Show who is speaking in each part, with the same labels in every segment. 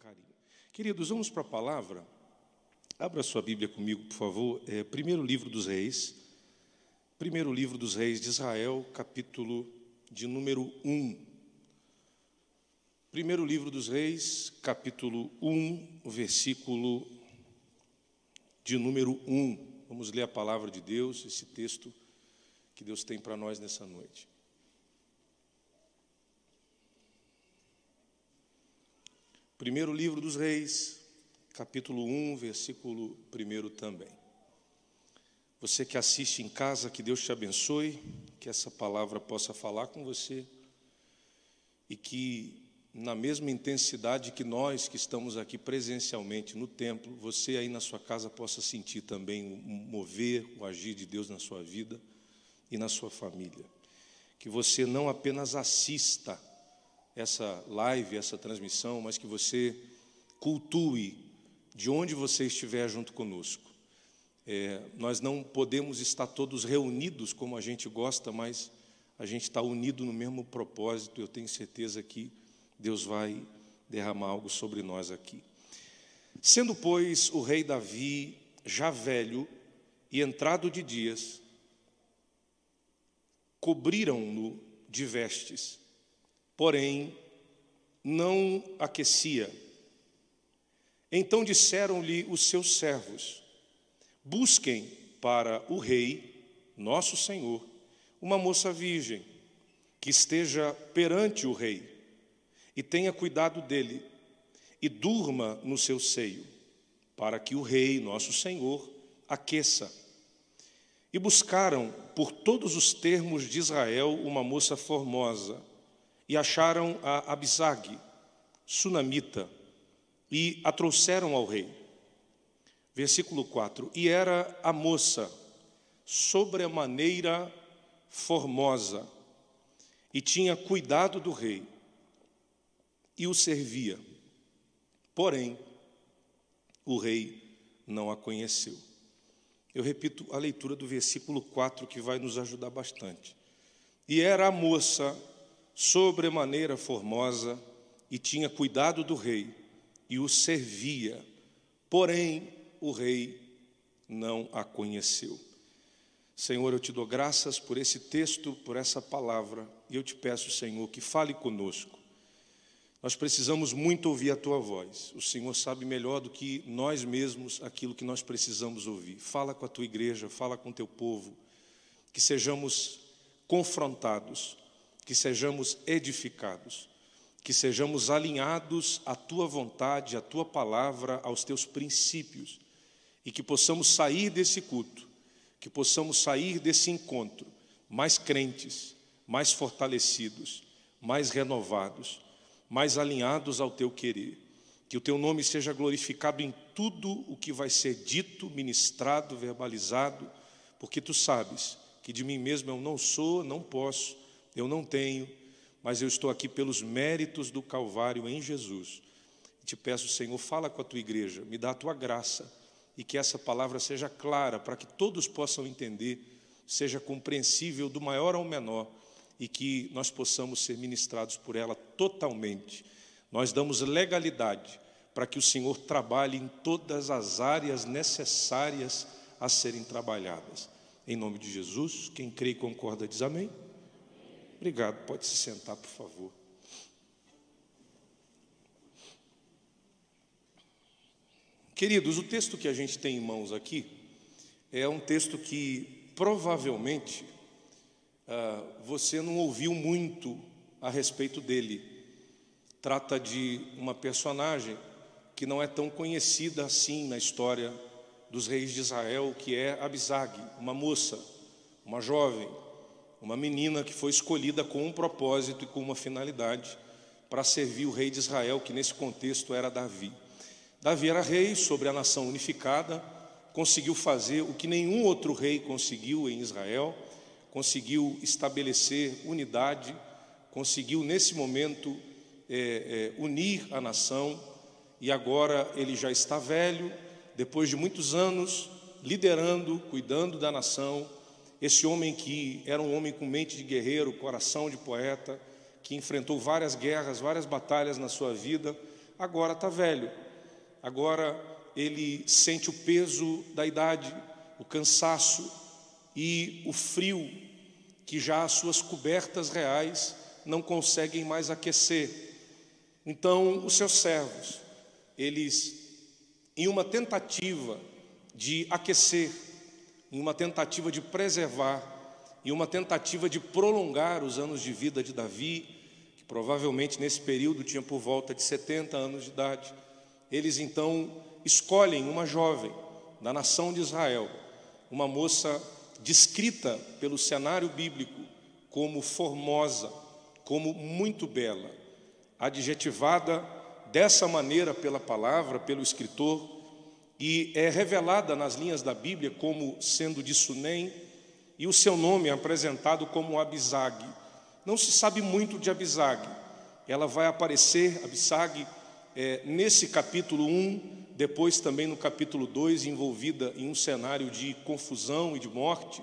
Speaker 1: carinho. Queridos, vamos para a palavra. Abra sua Bíblia comigo, por favor. É, primeiro livro dos Reis. Primeiro livro dos Reis de Israel, capítulo de número 1. Primeiro livro dos Reis, capítulo 1, versículo de número 1. Vamos ler a palavra de Deus, esse texto que Deus tem para nós nessa noite. Primeiro livro dos Reis, capítulo 1, versículo 1 também. Você que assiste em casa, que Deus te abençoe, que essa palavra possa falar com você e que, na mesma intensidade que nós que estamos aqui presencialmente no templo, você aí na sua casa possa sentir também o mover, o agir de Deus na sua vida e na sua família. Que você não apenas assista essa live, essa transmissão, mas que você cultue de onde você estiver junto conosco. É, nós não podemos estar todos reunidos como a gente gosta, mas a gente está unido no mesmo propósito. Eu tenho certeza que Deus vai derramar algo sobre nós aqui. Sendo, pois, o rei Davi já velho e entrado de dias, cobriram-no de vestes porém não aquecia. Então disseram-lhe os seus servos: Busquem para o rei, nosso senhor, uma moça virgem, que esteja perante o rei, e tenha cuidado dele, e durma no seu seio, para que o rei, nosso senhor, aqueça. E buscaram por todos os termos de Israel uma moça formosa, e acharam a Abisag, sunamita, e a trouxeram ao rei. Versículo 4: E era a moça sobremaneira formosa, e tinha cuidado do rei, e o servia. Porém, o rei não a conheceu. Eu repito a leitura do versículo 4 que vai nos ajudar bastante. E era a moça sobremaneira formosa e tinha cuidado do rei e o servia. Porém, o rei não a conheceu. Senhor, eu te dou graças por esse texto, por essa palavra, e eu te peço, Senhor, que fale conosco. Nós precisamos muito ouvir a tua voz. O Senhor sabe melhor do que nós mesmos aquilo que nós precisamos ouvir. Fala com a tua igreja, fala com o teu povo, que sejamos confrontados que sejamos edificados, que sejamos alinhados à tua vontade, à tua palavra, aos teus princípios, e que possamos sair desse culto, que possamos sair desse encontro mais crentes, mais fortalecidos, mais renovados, mais alinhados ao teu querer. Que o teu nome seja glorificado em tudo o que vai ser dito, ministrado, verbalizado, porque tu sabes que de mim mesmo eu não sou, não posso, eu não tenho, mas eu estou aqui pelos méritos do Calvário em Jesus. Te peço, Senhor, fala com a tua igreja, me dá a tua graça e que essa palavra seja clara para que todos possam entender, seja compreensível do maior ao menor e que nós possamos ser ministrados por ela totalmente. Nós damos legalidade para que o Senhor trabalhe em todas as áreas necessárias a serem trabalhadas. Em nome de Jesus, quem crê e concorda diz amém. Obrigado, pode se sentar, por favor. Queridos, o texto que a gente tem em mãos aqui é um texto que provavelmente ah, você não ouviu muito a respeito dele. Trata de uma personagem que não é tão conhecida assim na história dos reis de Israel, que é Abisag, uma moça, uma jovem, uma menina que foi escolhida com um propósito e com uma finalidade para servir o rei de Israel, que nesse contexto era Davi. Davi era rei sobre a nação unificada, conseguiu fazer o que nenhum outro rei conseguiu em Israel, conseguiu estabelecer unidade, conseguiu nesse momento é, é, unir a nação, e agora ele já está velho, depois de muitos anos liderando, cuidando da nação, esse homem que era um homem com mente de guerreiro, coração de poeta, que enfrentou várias guerras, várias batalhas na sua vida, agora está velho, agora ele sente o peso da idade, o cansaço e o frio que já as suas cobertas reais não conseguem mais aquecer. Então, os seus servos, eles, em uma tentativa de aquecer, em uma tentativa de preservar, em uma tentativa de prolongar os anos de vida de Davi, que provavelmente nesse período tinha por volta de 70 anos de idade, eles então escolhem uma jovem da nação de Israel, uma moça descrita pelo cenário bíblico como formosa, como muito bela, adjetivada dessa maneira pela palavra, pelo escritor, e é revelada nas linhas da Bíblia como sendo de Sunem, e o seu nome é apresentado como Abisag. Não se sabe muito de Abisag. Ela vai aparecer, Abisag, é, nesse capítulo 1, depois também no capítulo 2, envolvida em um cenário de confusão e de morte,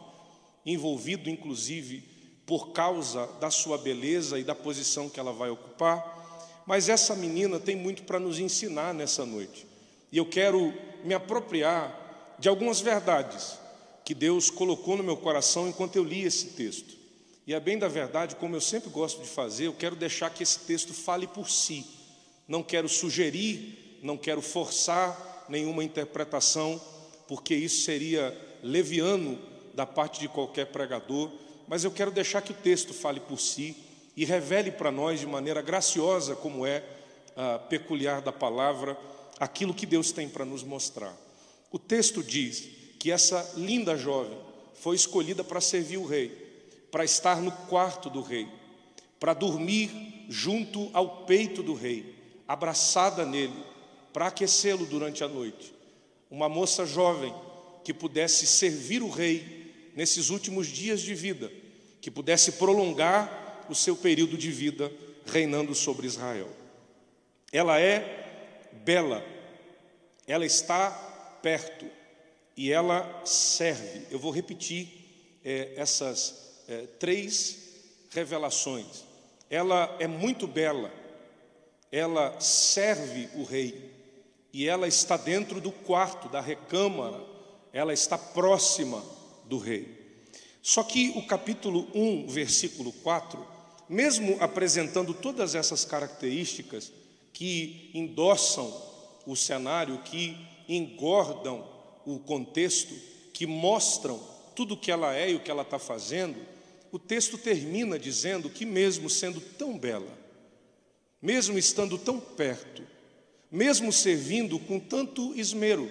Speaker 1: envolvido inclusive por causa da sua beleza e da posição que ela vai ocupar. Mas essa menina tem muito para nos ensinar nessa noite. E eu quero me apropriar de algumas verdades que Deus colocou no meu coração enquanto eu li esse texto. E é bem da verdade, como eu sempre gosto de fazer, eu quero deixar que esse texto fale por si. Não quero sugerir não quero forçar nenhuma interpretação, porque isso seria leviano da parte de qualquer pregador, mas eu quero deixar que o texto fale por si e revele para nós de maneira graciosa, como é ah, peculiar da palavra, aquilo que Deus tem para nos mostrar. O texto diz que essa linda jovem foi escolhida para servir o rei, para estar no quarto do rei, para dormir junto ao peito do rei, abraçada nele, para aquecê-lo durante a noite. Uma moça jovem que pudesse servir o rei nesses últimos dias de vida, que pudesse prolongar o seu período de vida reinando sobre Israel. Ela é bela, ela está perto e ela serve. Eu vou repetir é, essas é, três revelações. Ela é muito bela, ela serve o rei, e ela está dentro do quarto, da recâmara, ela está próxima do rei. Só que o capítulo 1, versículo 4, mesmo apresentando todas essas características que endossam o cenário, que engordam o contexto, que mostram tudo o que ela é e o que ela está fazendo, o texto termina dizendo que, mesmo sendo tão bela, mesmo estando tão perto, mesmo servindo com tanto esmero,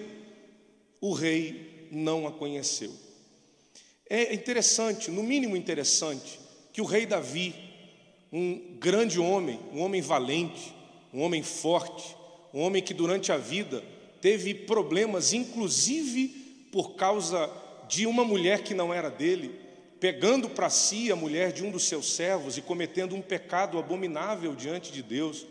Speaker 1: o rei não a conheceu. É interessante, no mínimo interessante, que o rei Davi, um grande homem, um homem valente, um homem forte, um homem que durante a vida teve problemas, inclusive por causa de uma mulher que não era dele, pegando para si a mulher de um dos seus servos e cometendo um pecado abominável diante de Deus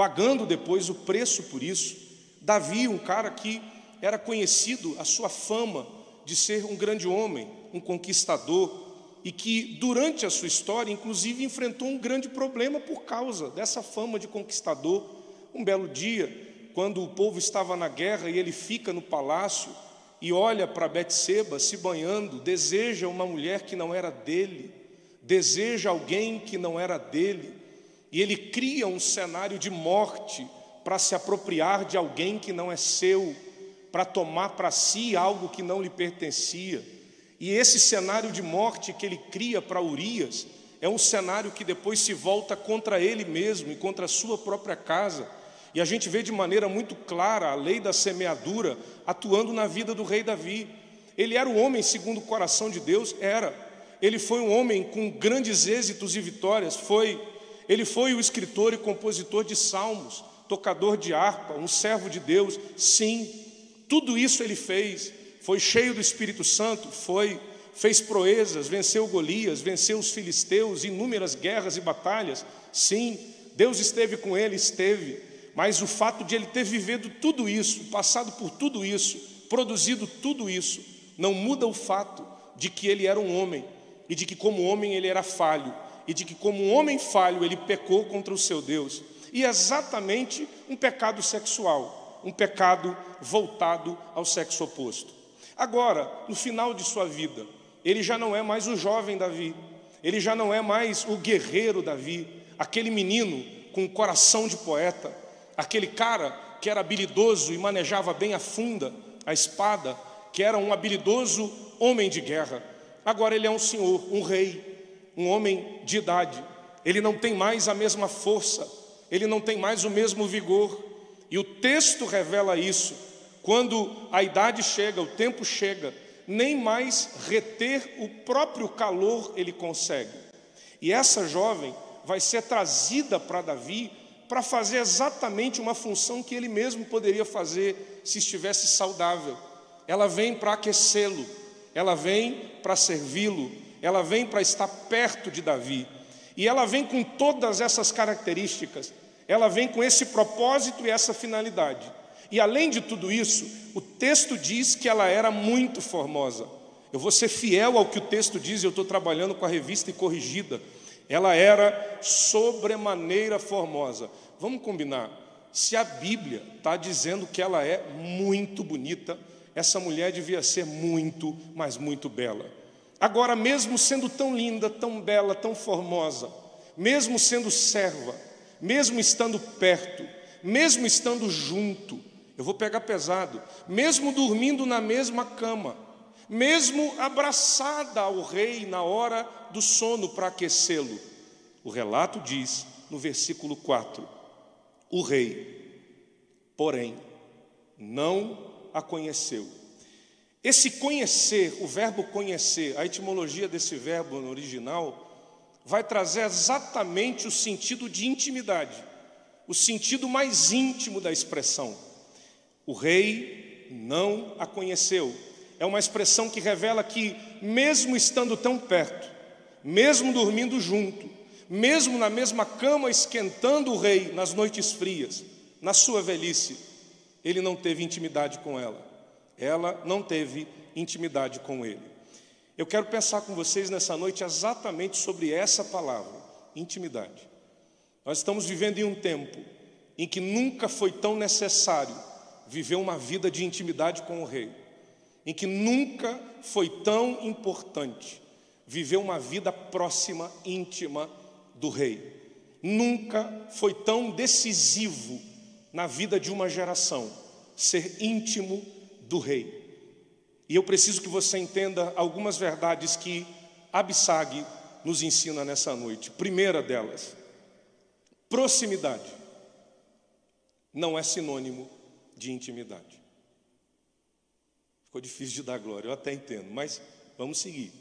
Speaker 1: pagando depois o preço por isso. Davi, um cara que era conhecido, a sua fama de ser um grande homem, um conquistador, e que durante a sua história, inclusive, enfrentou um grande problema por causa dessa fama de conquistador. Um belo dia, quando o povo estava na guerra e ele fica no palácio e olha para Betseba se banhando, deseja uma mulher que não era dele, deseja alguém que não era dele, e ele cria um cenário de morte para se apropriar de alguém que não é seu, para tomar para si algo que não lhe pertencia. E esse cenário de morte que ele cria para Urias é um cenário que depois se volta contra ele mesmo e contra a sua própria casa. E a gente vê de maneira muito clara a lei da semeadura atuando na vida do rei Davi. Ele era o homem segundo o coração de Deus? Era. Ele foi um homem com grandes êxitos e vitórias, foi ele foi o escritor e compositor de salmos, tocador de harpa, um servo de Deus. Sim, tudo isso ele fez. Foi cheio do Espírito Santo, foi fez proezas, venceu Golias, venceu os filisteus, inúmeras guerras e batalhas. Sim, Deus esteve com ele, esteve. Mas o fato de ele ter vivido tudo isso, passado por tudo isso, produzido tudo isso, não muda o fato de que ele era um homem e de que como homem ele era falho e de que, como um homem falho, ele pecou contra o seu Deus. e exatamente um pecado sexual, um pecado voltado ao sexo oposto. Agora, no final de sua vida, ele já não é mais o jovem Davi, ele já não é mais o guerreiro Davi, aquele menino com coração de poeta, aquele cara que era habilidoso e manejava bem a funda, a espada, que era um habilidoso homem de guerra. Agora ele é um senhor, um rei, um homem de idade. Ele não tem mais a mesma força, ele não tem mais o mesmo vigor. E o texto revela isso. Quando a idade chega, o tempo chega, nem mais reter o próprio calor ele consegue. E essa jovem vai ser trazida para Davi para fazer exatamente uma função que ele mesmo poderia fazer se estivesse saudável. Ela vem para aquecê-lo, ela vem para servi-lo, ela vem para estar perto de Davi. E ela vem com todas essas características, ela vem com esse propósito e essa finalidade. E além de tudo isso, o texto diz que ela era muito formosa. Eu vou ser fiel ao que o texto diz, eu estou trabalhando com a revista e corrigida. Ela era sobremaneira formosa. Vamos combinar. Se a Bíblia está dizendo que ela é muito bonita, essa mulher devia ser muito, mas muito bela. Agora, mesmo sendo tão linda, tão bela, tão formosa, mesmo sendo serva, mesmo estando perto, mesmo estando junto, eu vou pegar pesado, mesmo dormindo na mesma cama, mesmo abraçada ao rei na hora do sono para aquecê-lo. O relato diz no versículo 4: O rei, porém, não a conheceu. Esse conhecer, o verbo conhecer, a etimologia desse verbo no original, vai trazer exatamente o sentido de intimidade, o sentido mais íntimo da expressão. O rei não a conheceu. É uma expressão que revela que, mesmo estando tão perto, mesmo dormindo junto, mesmo na mesma cama esquentando o rei nas noites frias, na sua velhice, ele não teve intimidade com ela. Ela não teve intimidade com ele. Eu quero pensar com vocês nessa noite exatamente sobre essa palavra, intimidade. Nós estamos vivendo em um tempo em que nunca foi tão necessário viver uma vida de intimidade com o rei, em que nunca foi tão importante viver uma vida próxima, íntima do rei. Nunca foi tão decisivo na vida de uma geração ser íntimo do rei. E eu preciso que você entenda algumas verdades que Absag nos ensina nessa noite. Primeira delas, proximidade não é sinônimo de intimidade. Ficou difícil de dar glória, eu até entendo, mas vamos seguir.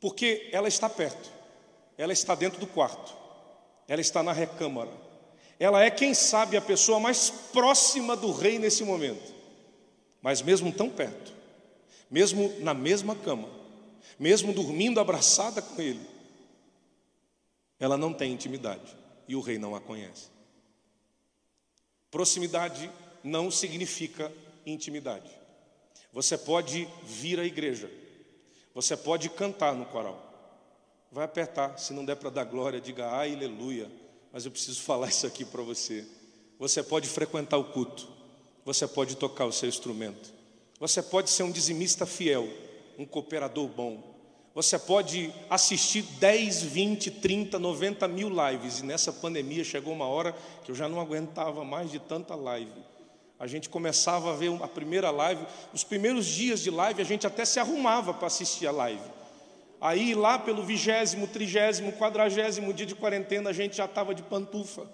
Speaker 1: Porque ela está perto, ela está dentro do quarto, ela está na recâmara, ela é, quem sabe, a pessoa mais próxima do rei nesse momento, mas mesmo tão perto, mesmo na mesma cama, mesmo dormindo abraçada com ele, ela não tem intimidade e o rei não a conhece. Proximidade não significa intimidade. Você pode vir à igreja, você pode cantar no coral, vai apertar, se não der para dar glória, diga aleluia mas eu preciso falar isso aqui para você. Você pode frequentar o culto, você pode tocar o seu instrumento, você pode ser um dizimista fiel, um cooperador bom, você pode assistir 10, 20, 30, 90 mil lives, e nessa pandemia chegou uma hora que eu já não aguentava mais de tanta live. A gente começava a ver a primeira live, os primeiros dias de live a gente até se arrumava para assistir a live. Aí lá pelo vigésimo, trigésimo, quadragésimo dia de quarentena, a gente já estava de pantufa.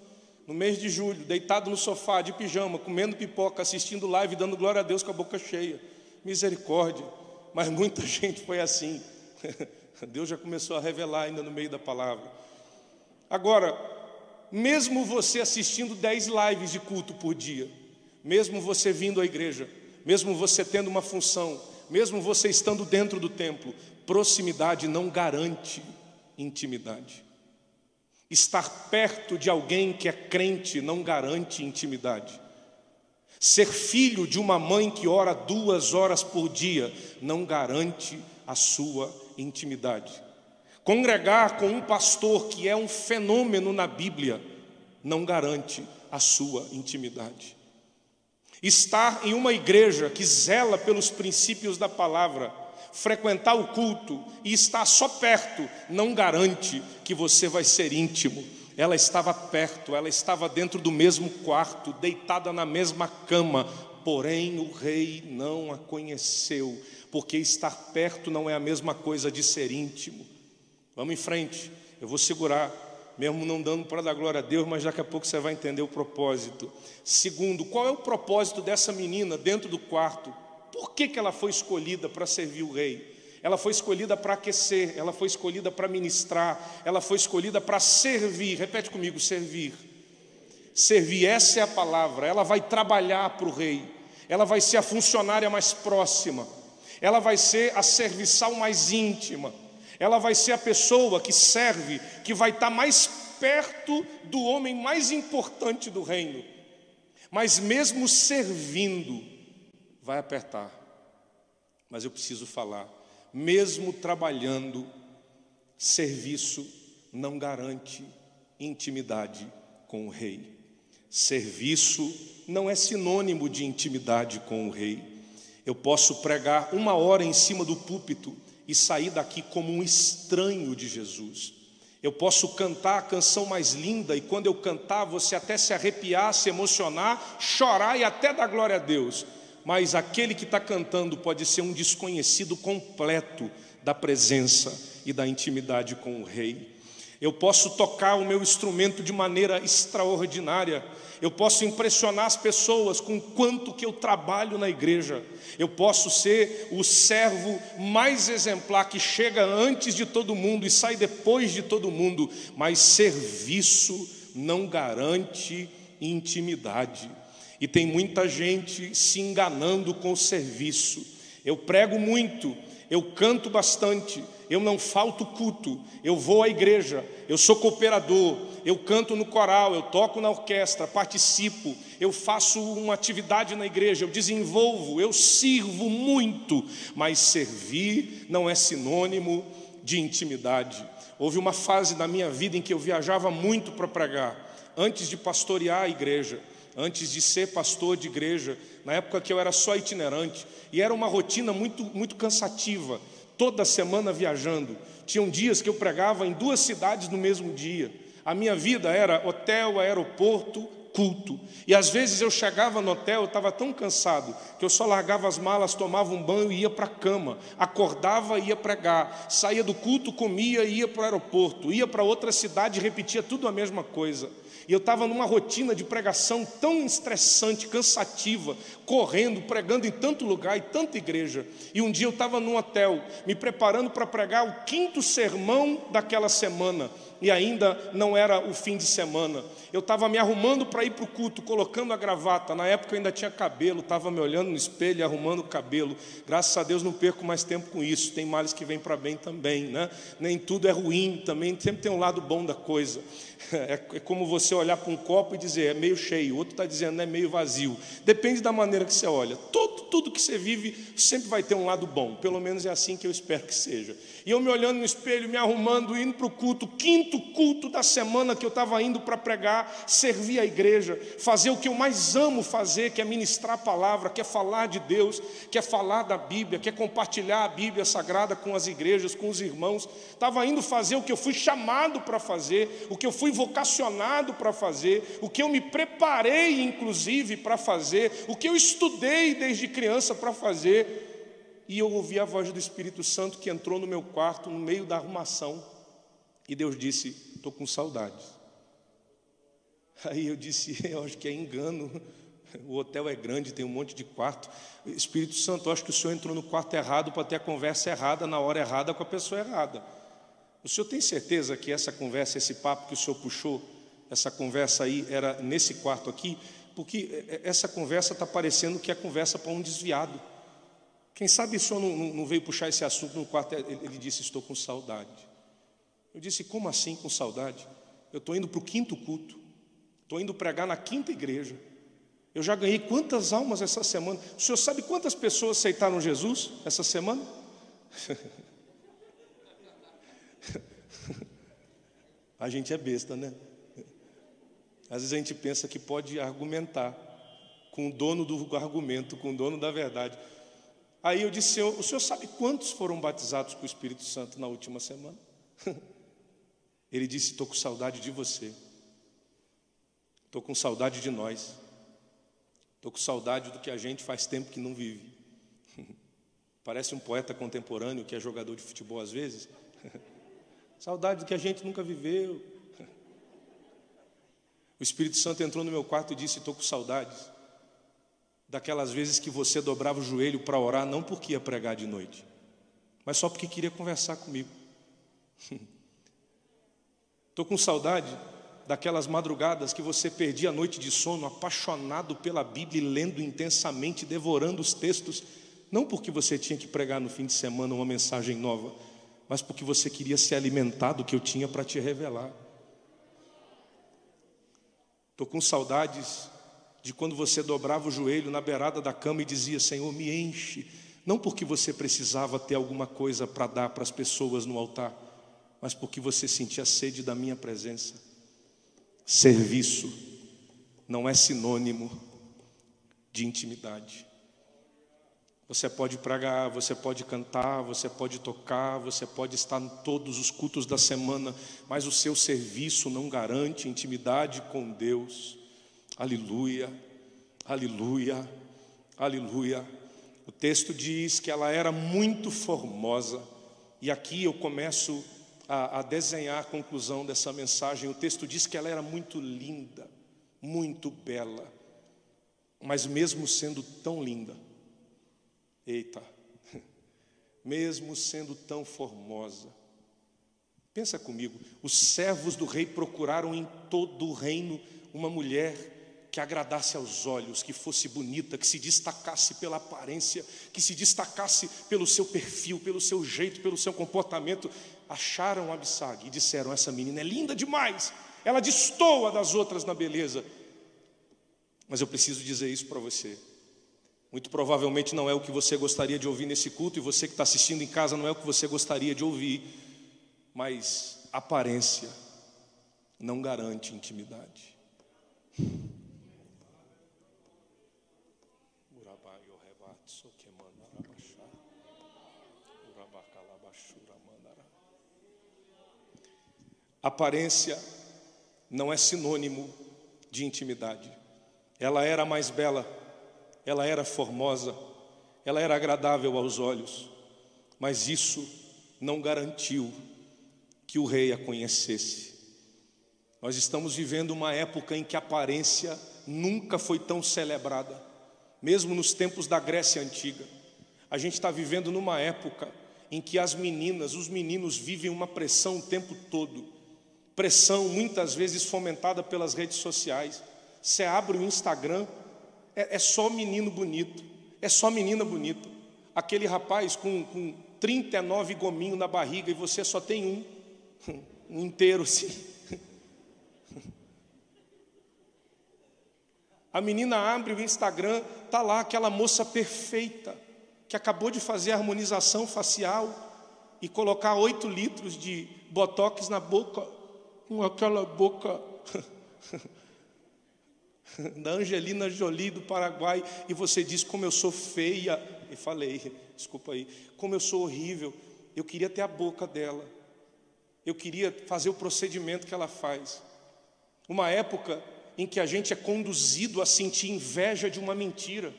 Speaker 1: No mês de julho, deitado no sofá, de pijama, comendo pipoca, assistindo live, dando glória a Deus com a boca cheia. Misericórdia. Mas muita gente foi assim. Deus já começou a revelar ainda no meio da palavra. Agora, mesmo você assistindo dez lives de culto por dia, mesmo você vindo à igreja, mesmo você tendo uma função, mesmo você estando dentro do templo, proximidade não garante intimidade. Estar perto de alguém que é crente não garante intimidade. Ser filho de uma mãe que ora duas horas por dia não garante a sua intimidade. Congregar com um pastor que é um fenômeno na Bíblia não garante a sua intimidade. Estar em uma igreja que zela pelos princípios da palavra, frequentar o culto e estar só perto não garante que você vai ser íntimo. Ela estava perto, ela estava dentro do mesmo quarto, deitada na mesma cama, porém o rei não a conheceu, porque estar perto não é a mesma coisa de ser íntimo. Vamos em frente, eu vou segurar mesmo não dando para dar glória a Deus, mas daqui a pouco você vai entender o propósito. Segundo, qual é o propósito dessa menina dentro do quarto? Por que, que ela foi escolhida para servir o rei? Ela foi escolhida para aquecer, ela foi escolhida para ministrar, ela foi escolhida para servir. Repete comigo: servir. Servir, essa é a palavra. Ela vai trabalhar para o rei, ela vai ser a funcionária mais próxima, ela vai ser a serviçal mais íntima. Ela vai ser a pessoa que serve, que vai estar mais perto do homem mais importante do reino. Mas mesmo servindo, vai apertar. Mas eu preciso falar, mesmo trabalhando, serviço não garante intimidade com o rei. Serviço não é sinônimo de intimidade com o rei. Eu posso pregar uma hora em cima do púlpito e sair daqui como um estranho de Jesus. Eu posso cantar a canção mais linda e quando eu cantar você até se arrepiar, se emocionar, chorar e até dar glória a Deus. Mas aquele que está cantando pode ser um desconhecido completo da presença e da intimidade com o Rei. Eu posso tocar o meu instrumento de maneira extraordinária, eu posso impressionar as pessoas com quanto que eu trabalho na igreja. Eu posso ser o servo mais exemplar que chega antes de todo mundo e sai depois de todo mundo, mas serviço não garante intimidade. E tem muita gente se enganando com o serviço. Eu prego muito, eu canto bastante, eu não falto culto, eu vou à igreja, eu sou cooperador, eu canto no coral, eu toco na orquestra, participo, eu faço uma atividade na igreja, eu desenvolvo, eu sirvo muito, mas servir não é sinônimo de intimidade. Houve uma fase da minha vida em que eu viajava muito para pregar, antes de pastorear a igreja antes de ser pastor de igreja, na época que eu era só itinerante, e era uma rotina muito, muito cansativa, toda semana viajando. Tinham dias que eu pregava em duas cidades no mesmo dia. A minha vida era hotel, aeroporto, culto. E às vezes eu chegava no hotel, eu estava tão cansado que eu só largava as malas, tomava um banho e ia para a cama. Acordava e ia pregar. Saía do culto, comia e ia para o aeroporto. Ia para outra cidade e repetia tudo a mesma coisa. E eu estava numa rotina de pregação tão estressante, cansativa, correndo, pregando em tanto lugar e tanta igreja. E um dia eu estava num hotel, me preparando para pregar o quinto sermão daquela semana e ainda não era o fim de semana. Eu estava me arrumando para ir para o culto, colocando a gravata. Na época eu ainda tinha cabelo, estava me olhando no espelho, arrumando o cabelo. Graças a Deus não perco mais tempo com isso. Tem males que vêm para bem também, né? Nem tudo é ruim, também sempre tem um lado bom da coisa. É, é como você olhar para um copo e dizer é meio cheio, o outro está dizendo é meio vazio. Depende da maneira que você olha. Todo, tudo que você vive sempre vai ter um lado bom. Pelo menos é assim que eu espero que seja. E eu me olhando no espelho, me arrumando, indo para o culto, quinto culto da semana que eu estava indo para pregar, servir a igreja, fazer o que eu mais amo fazer, que é ministrar a palavra, que é falar de Deus, que é falar da Bíblia, que é compartilhar a Bíblia Sagrada com as igrejas, com os irmãos. Estava indo fazer o que eu fui chamado para fazer, o que eu fui vocacionado para fazer, o que eu me preparei, inclusive, para fazer, o que eu estudei desde criança para fazer e eu ouvi a voz do Espírito Santo que entrou no meu quarto, no meio da arrumação, e Deus disse: Estou com saudades. Aí eu disse: Eu acho que é engano. O hotel é grande, tem um monte de quarto. Espírito Santo, eu acho que o senhor entrou no quarto errado para ter a conversa errada, na hora errada, com a pessoa errada. O senhor tem certeza que essa conversa, esse papo que o senhor puxou, essa conversa aí era nesse quarto aqui? Porque essa conversa está parecendo que é conversa para um desviado. Quem sabe o senhor não, não, veio puxar esse assunto no quarto? Ele disse: Estou com saudade. Eu disse: Como assim com saudade? Eu estou indo para o quinto culto, estou indo pregar na quinta igreja. Eu já ganhei quantas almas essa semana? O senhor sabe quantas pessoas aceitaram Jesus essa semana? A gente é besta, né? Às vezes a gente pensa que pode argumentar com o dono do argumento, com o dono da verdade. Aí eu disse, o senhor sabe quantos foram batizados com o Espírito Santo na última semana? Ele disse, estou com saudade de você. Estou com saudade de nós. Estou com saudade do que a gente faz tempo que não vive. Parece um poeta contemporâneo que é jogador de futebol às vezes. saudade do que a gente nunca viveu. O Espírito Santo entrou no meu quarto e disse: Estou com saudades daquelas vezes que você dobrava o joelho para orar, não porque ia pregar de noite, mas só porque queria conversar comigo. Estou com saudade daquelas madrugadas que você perdia a noite de sono, apaixonado pela Bíblia, lendo intensamente, devorando os textos, não porque você tinha que pregar no fim de semana uma mensagem nova, mas porque você queria se alimentar do que eu tinha para te revelar. Estou com saudades de quando você dobrava o joelho na beirada da cama e dizia: Senhor, me enche. Não porque você precisava ter alguma coisa para dar para as pessoas no altar, mas porque você sentia sede da minha presença. Serviço não é sinônimo de intimidade. Você pode pregar, você pode cantar, você pode tocar, você pode estar em todos os cultos da semana, mas o seu serviço não garante intimidade com Deus. Aleluia, aleluia, aleluia. O texto diz que ela era muito formosa, e aqui eu começo a, a desenhar a conclusão dessa mensagem. O texto diz que ela era muito linda, muito bela, mas mesmo sendo tão linda, eita, mesmo sendo tão formosa, pensa comigo, os servos do rei procuraram em todo o reino uma mulher que agradasse aos olhos, que fosse bonita, que se destacasse pela aparência, que se destacasse pelo seu perfil, pelo seu jeito, pelo seu comportamento. Acharam Abissag e disseram: Essa menina é linda demais, ela destoa das outras na beleza. Mas eu preciso dizer isso para você. Muito provavelmente não é o que você gostaria de ouvir nesse culto, e você que está assistindo em casa não é o que você gostaria de ouvir, mas aparência não garante intimidade. Aparência não é sinônimo de intimidade. Ela era mais bela, ela era formosa, ela era agradável aos olhos, mas isso não garantiu que o rei a conhecesse. Nós estamos vivendo uma época em que a aparência nunca foi tão celebrada, mesmo nos tempos da Grécia Antiga. A gente está vivendo numa época em que as meninas, os meninos vivem uma pressão o tempo todo pressão muitas vezes fomentada pelas redes sociais. Você abre o Instagram, é, é só menino bonito, é só menina bonita. Aquele rapaz com, com 39 gominhos na barriga e você só tem um, um inteiro assim. A menina abre o Instagram, tá lá aquela moça perfeita que acabou de fazer harmonização facial e colocar 8 litros de botox na boca com aquela boca da Angelina Jolie do Paraguai e você diz como eu sou feia. E falei, desculpa aí, como eu sou horrível. Eu queria ter a boca dela. Eu queria fazer o procedimento que ela faz. Uma época em que a gente é conduzido a sentir inveja de uma mentira.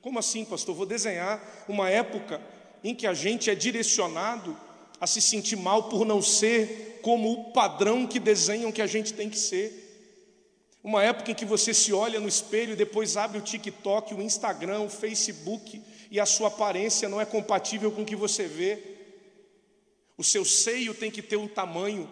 Speaker 1: Como assim, pastor? Vou desenhar uma época em que a gente é direcionado a se sentir mal por não ser como o padrão que desenham que a gente tem que ser. Uma época em que você se olha no espelho e depois abre o TikTok, o Instagram, o Facebook e a sua aparência não é compatível com o que você vê. O seu seio tem que ter um tamanho,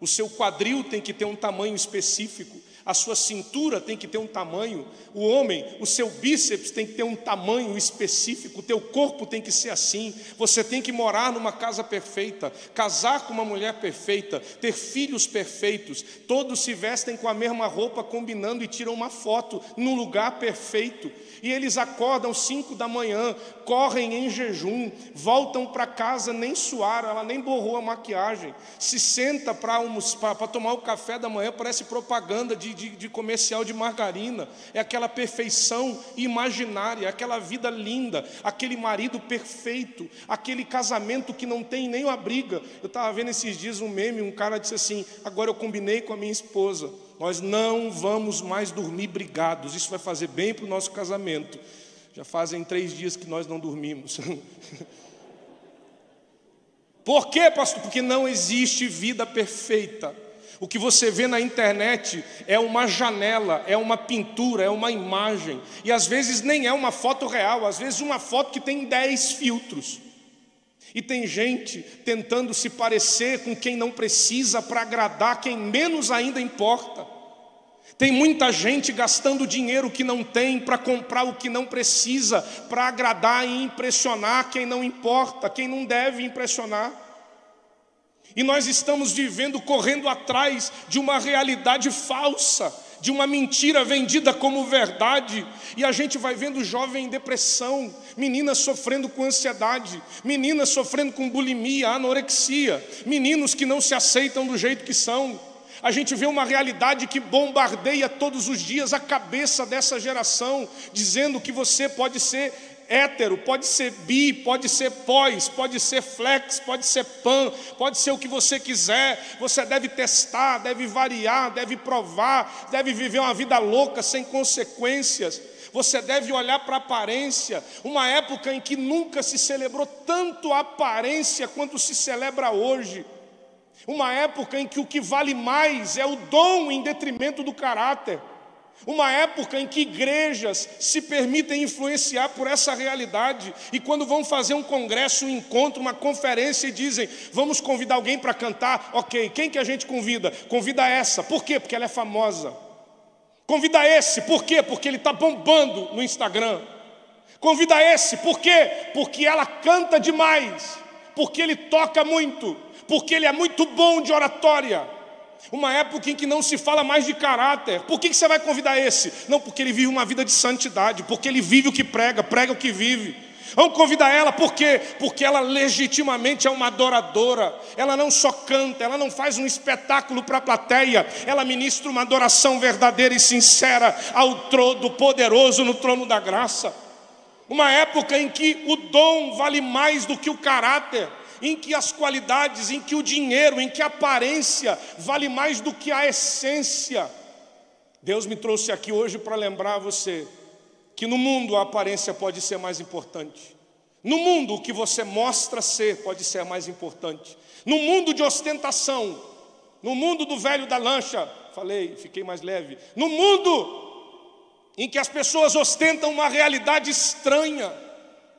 Speaker 1: o seu quadril tem que ter um tamanho específico, a sua cintura tem que ter um tamanho, o homem, o seu bíceps tem que ter um tamanho específico, o teu corpo tem que ser assim, você tem que morar numa casa perfeita, casar com uma mulher perfeita, ter filhos perfeitos, todos se vestem com a mesma roupa, combinando e tiram uma foto num lugar perfeito, e eles acordam cinco da manhã, correm em jejum, voltam para casa, nem suaram, ela nem borrou a maquiagem, se senta para tomar o café da manhã, parece propaganda de de, de comercial de margarina, é aquela perfeição imaginária, aquela vida linda, aquele marido perfeito, aquele casamento que não tem nem uma briga. Eu estava vendo esses dias um meme, um cara disse assim: agora eu combinei com a minha esposa, nós não vamos mais dormir brigados, isso vai fazer bem para o nosso casamento. Já fazem três dias que nós não dormimos. Por quê, pastor? Porque não existe vida perfeita. O que você vê na internet é uma janela, é uma pintura, é uma imagem. E às vezes nem é uma foto real, às vezes uma foto que tem dez filtros. E tem gente tentando se parecer com quem não precisa para agradar quem menos ainda importa. Tem muita gente gastando dinheiro que não tem para comprar o que não precisa, para agradar e impressionar quem não importa, quem não deve impressionar. E nós estamos vivendo correndo atrás de uma realidade falsa, de uma mentira vendida como verdade, e a gente vai vendo jovem em depressão, meninas sofrendo com ansiedade, meninas sofrendo com bulimia, anorexia, meninos que não se aceitam do jeito que são. A gente vê uma realidade que bombardeia todos os dias a cabeça dessa geração, dizendo que você pode ser hétero, pode ser bi, pode ser pós, pode ser flex, pode ser pan, pode ser o que você quiser. Você deve testar, deve variar, deve provar, deve viver uma vida louca, sem consequências. Você deve olhar para a aparência, uma época em que nunca se celebrou tanto a aparência quanto se celebra hoje. Uma época em que o que vale mais é o dom em detrimento do caráter. Uma época em que igrejas se permitem influenciar por essa realidade, e quando vão fazer um congresso, um encontro, uma conferência e dizem, vamos convidar alguém para cantar, ok, quem que a gente convida? Convida essa, por quê? Porque ela é famosa. Convida esse, por quê? Porque ele está bombando no Instagram. Convida esse, por quê? Porque ela canta demais, porque ele toca muito, porque ele é muito bom de oratória. Uma época em que não se fala mais de caráter. Por que, você vai convidar esse? Não, porque ele vive uma vida de santidade, porque ele vive o que prega, prega o que vive. Vamos convidar ela, por quê? Porque ela legitimamente é uma adoradora. Ela não só canta, ela não faz um espetáculo para a plateia, ela ministra uma adoração verdadeira e sincera ao trono poderoso no trono da graça. Uma época em que o dom vale mais do que o caráter em que as qualidades, em que o dinheiro, em que a aparência vale mais do que a essência. Deus me trouxe aqui hoje para lembrar você que no mundo a aparência pode ser mais importante. No mundo o que você mostra ser pode ser mais importante. No mundo de ostentação, no mundo do velho da lancha, falei, fiquei mais leve. No mundo em que as pessoas ostentam uma realidade estranha,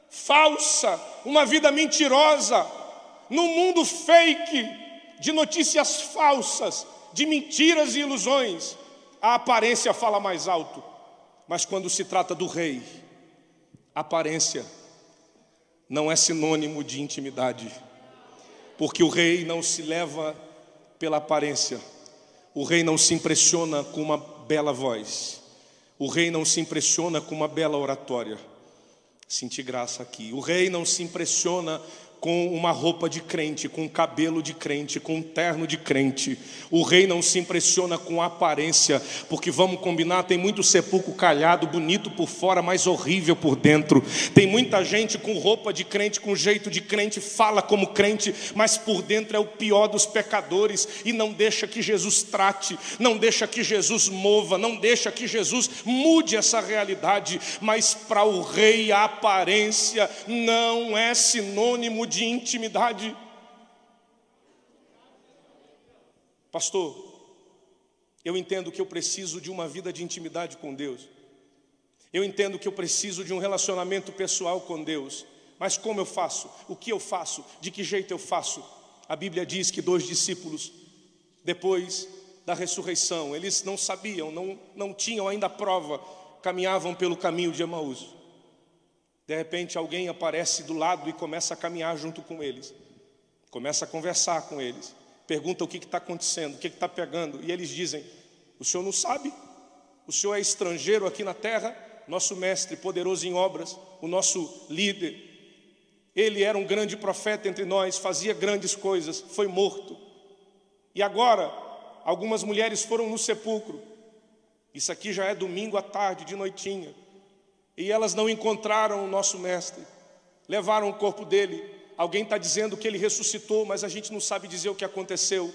Speaker 1: falsa, uma vida mentirosa, no mundo fake de notícias falsas, de mentiras e ilusões, a aparência fala mais alto. Mas quando se trata do rei, aparência não é sinônimo de intimidade, porque o rei não se leva pela aparência, o rei não se impressiona com uma bela voz, o rei não se impressiona com uma bela oratória. Senti graça aqui. O rei não se impressiona com uma roupa de crente, com um cabelo de crente, com um terno de crente. O rei não se impressiona com a aparência, porque vamos combinar, tem muito sepulcro calhado, bonito por fora, mas horrível por dentro. Tem muita gente com roupa de crente, com jeito de crente, fala como crente, mas por dentro é o pior dos pecadores e não deixa que Jesus trate, não deixa que Jesus mova, não deixa que Jesus mude essa realidade, mas para o rei a aparência não é sinônimo de intimidade. Pastor, eu entendo que eu preciso de uma vida de intimidade com Deus. Eu entendo que eu preciso de um relacionamento pessoal com Deus. Mas como eu faço? O que eu faço? De que jeito eu faço? A Bíblia diz que dois discípulos, depois da ressurreição, eles não sabiam, não, não tinham ainda prova, caminhavam pelo caminho de Emaús. De repente alguém aparece do lado e começa a caminhar junto com eles, começa a conversar com eles, pergunta o que está acontecendo, o que está pegando, e eles dizem: O senhor não sabe? O senhor é estrangeiro aqui na terra, nosso mestre, poderoso em obras, o nosso líder. Ele era um grande profeta entre nós, fazia grandes coisas, foi morto. E agora, algumas mulheres foram no sepulcro Isso aqui já é domingo à tarde, de noitinha. E elas não encontraram o nosso mestre. Levaram o corpo dele. Alguém está dizendo que ele ressuscitou, mas a gente não sabe dizer o que aconteceu.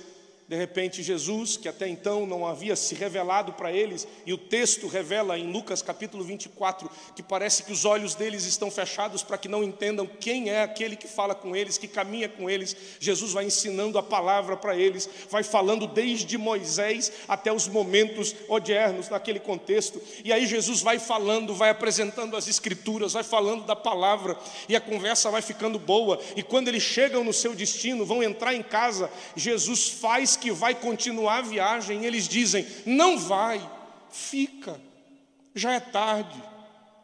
Speaker 1: De repente, Jesus, que até então não havia se revelado para eles, e o texto revela em Lucas capítulo 24, que parece que os olhos deles estão fechados para que não entendam quem é aquele que fala com eles, que caminha com eles. Jesus vai ensinando a palavra para eles, vai falando desde Moisés até os momentos odiernos naquele contexto. E aí Jesus vai falando, vai apresentando as escrituras, vai falando da palavra, e a conversa vai ficando boa. E quando eles chegam no seu destino, vão entrar em casa, Jesus faz que vai continuar a viagem, eles dizem: não vai, fica, já é tarde,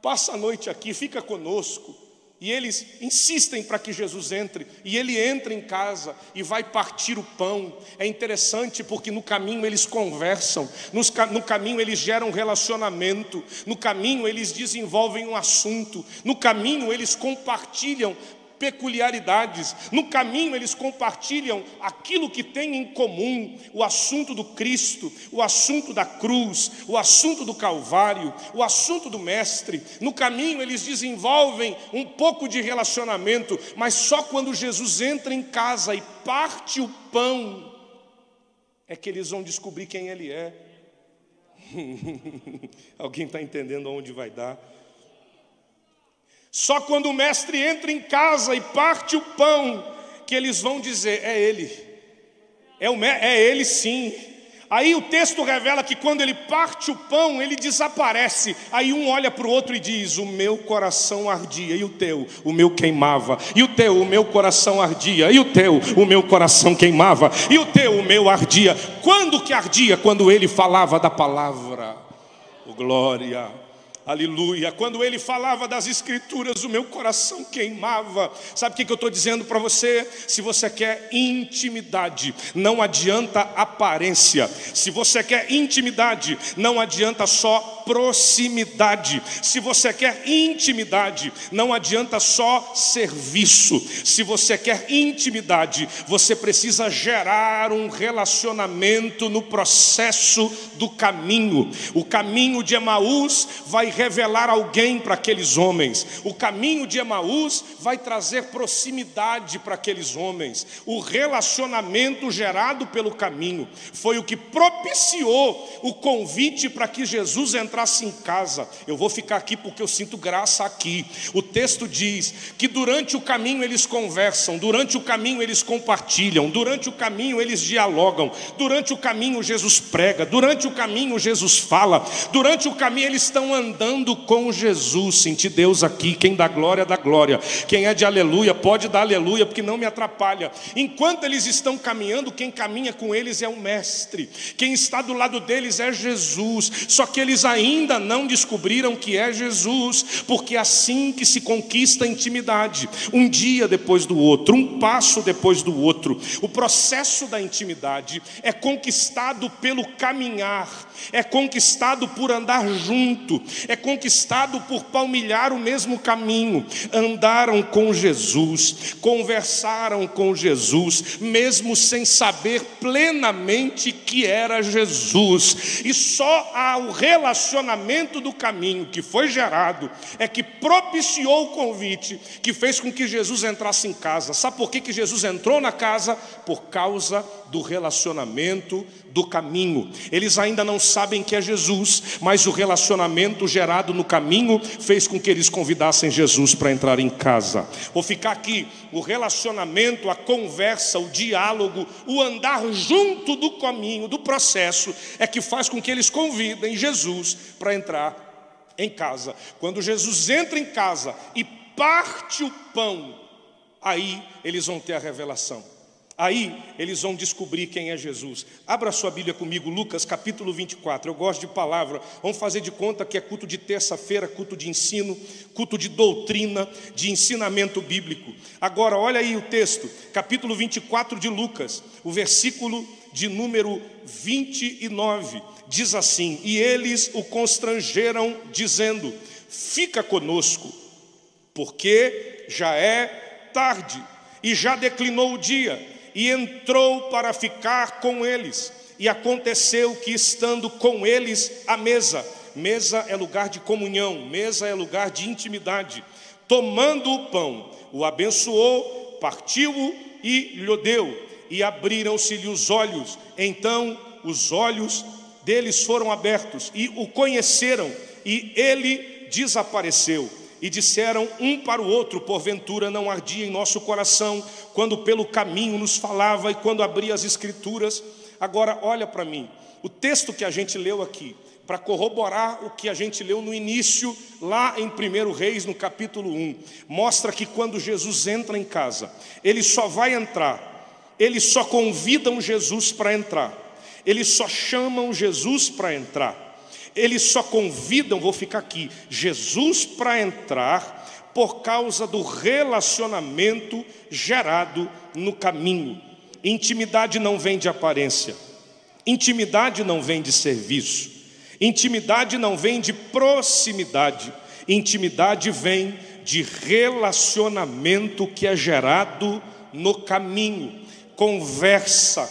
Speaker 1: passa a noite aqui, fica conosco. E eles insistem para que Jesus entre, e ele entra em casa e vai partir o pão. É interessante porque no caminho eles conversam, no caminho eles geram relacionamento, no caminho eles desenvolvem um assunto, no caminho eles compartilham peculiaridades. No caminho, eles compartilham aquilo que tem em comum: o assunto do Cristo, o assunto da cruz, o assunto do Calvário, o assunto do Mestre. No caminho, eles desenvolvem um pouco de relacionamento, mas só quando Jesus entra em casa e parte o pão, é que eles vão descobrir quem Ele é. Alguém está entendendo aonde vai dar? Só quando o mestre entra em casa e parte o pão, que eles vão dizer: é ele, é, o, é ele sim. Aí o texto revela que quando ele parte o pão, ele desaparece. Aí um olha para o outro e diz: O meu coração ardia, e o teu, o meu queimava. E o teu, o meu coração ardia, e o teu, o meu coração queimava. E o teu, o meu ardia. Quando que ardia? Quando ele falava da palavra. Oh, glória. Aleluia. Quando ele falava das Escrituras, o meu coração queimava. Sabe o que eu estou dizendo para você? Se você quer intimidade, não adianta aparência. Se você quer intimidade, não adianta só proximidade. Se você quer intimidade, não adianta só serviço. Se você quer intimidade, você precisa gerar um relacionamento no processo do caminho. O caminho de Emaús vai revelar alguém para aqueles homens. O caminho de Emaús vai trazer proximidade para aqueles homens. O relacionamento gerado pelo caminho foi o que propiciou o convite para que Jesus entrasse em casa. Eu vou ficar aqui porque eu sinto graça aqui. O texto diz que durante o caminho eles conversam, durante o caminho eles compartilham, durante o caminho eles dialogam, durante o caminho Jesus prega, durante o caminho Jesus fala, durante o caminho eles estão andando com Jesus. Senti Deus aqui. Quem dá glória, dá glória. Quem é de aleluia, pode dar aleluia, porque não me atrapalha. Enquanto eles estão caminhando, quem caminha com eles é o Mestre. Quem está do lado deles é Jesus. Só que eles ainda não descobriram que é Jesus, porque é assim que se conquista a intimidade. Um dia depois do outro, um passo depois do outro. O processo da intimidade é conquistado pelo caminhar, é conquistado por andar junto, conquistado por palmilhar o mesmo caminho. Andaram com Jesus, conversaram com Jesus, mesmo sem saber plenamente que era Jesus. E só o relacionamento do caminho que foi gerado é que propiciou o convite, que fez com que Jesus entrasse em casa. Sabe por que, que Jesus entrou na casa? Por causa do relacionamento do caminho. Eles ainda não sabem que é Jesus, mas o relacionamento gerado no caminho fez com que eles convidassem Jesus para entrar em casa. Vou ficar aqui. O relacionamento, a conversa, o diálogo, o andar junto do caminho, do processo, é que faz com que eles convidem Jesus para entrar em casa. Quando Jesus entra em casa e parte o pão, aí eles vão ter a revelação. Aí eles vão descobrir quem é Jesus. Abra sua Bíblia comigo, Lucas capítulo 24. Eu gosto de palavra. Vamos fazer de conta que é culto de terça-feira, culto de ensino, culto de doutrina, de ensinamento bíblico. Agora, olha aí o texto, capítulo 24 de Lucas, o versículo de número 29. Diz assim: E eles o constrangeram, dizendo: Fica conosco, porque já é tarde e já declinou o dia e entrou para ficar com eles. E aconteceu que, estando com eles à mesa, mesa é lugar de comunhão, mesa é lugar de intimidade, tomando o pão, o abençoou, partiu-o e lhe deu, e abriram-se-lhe os olhos. Então os olhos deles foram abertos e o conheceram, e ele desapareceu. E disseram um para o outro: Porventura não ardia em nosso coração, quando pelo caminho nos falava e quando abria as Escrituras. Agora, olha para mim, o texto que a gente leu aqui, para corroborar o que a gente leu no início, lá em 1 Reis, no capítulo 1, mostra que quando Jesus entra em casa, ele só vai entrar, eles só convidam Jesus para entrar, eles só chamam Jesus para entrar. Eles só convidam, vou ficar aqui, Jesus para entrar por causa do relacionamento gerado no caminho. Intimidade não vem de aparência, intimidade não vem de serviço, intimidade não vem de proximidade, intimidade vem de relacionamento que é gerado no caminho, conversa,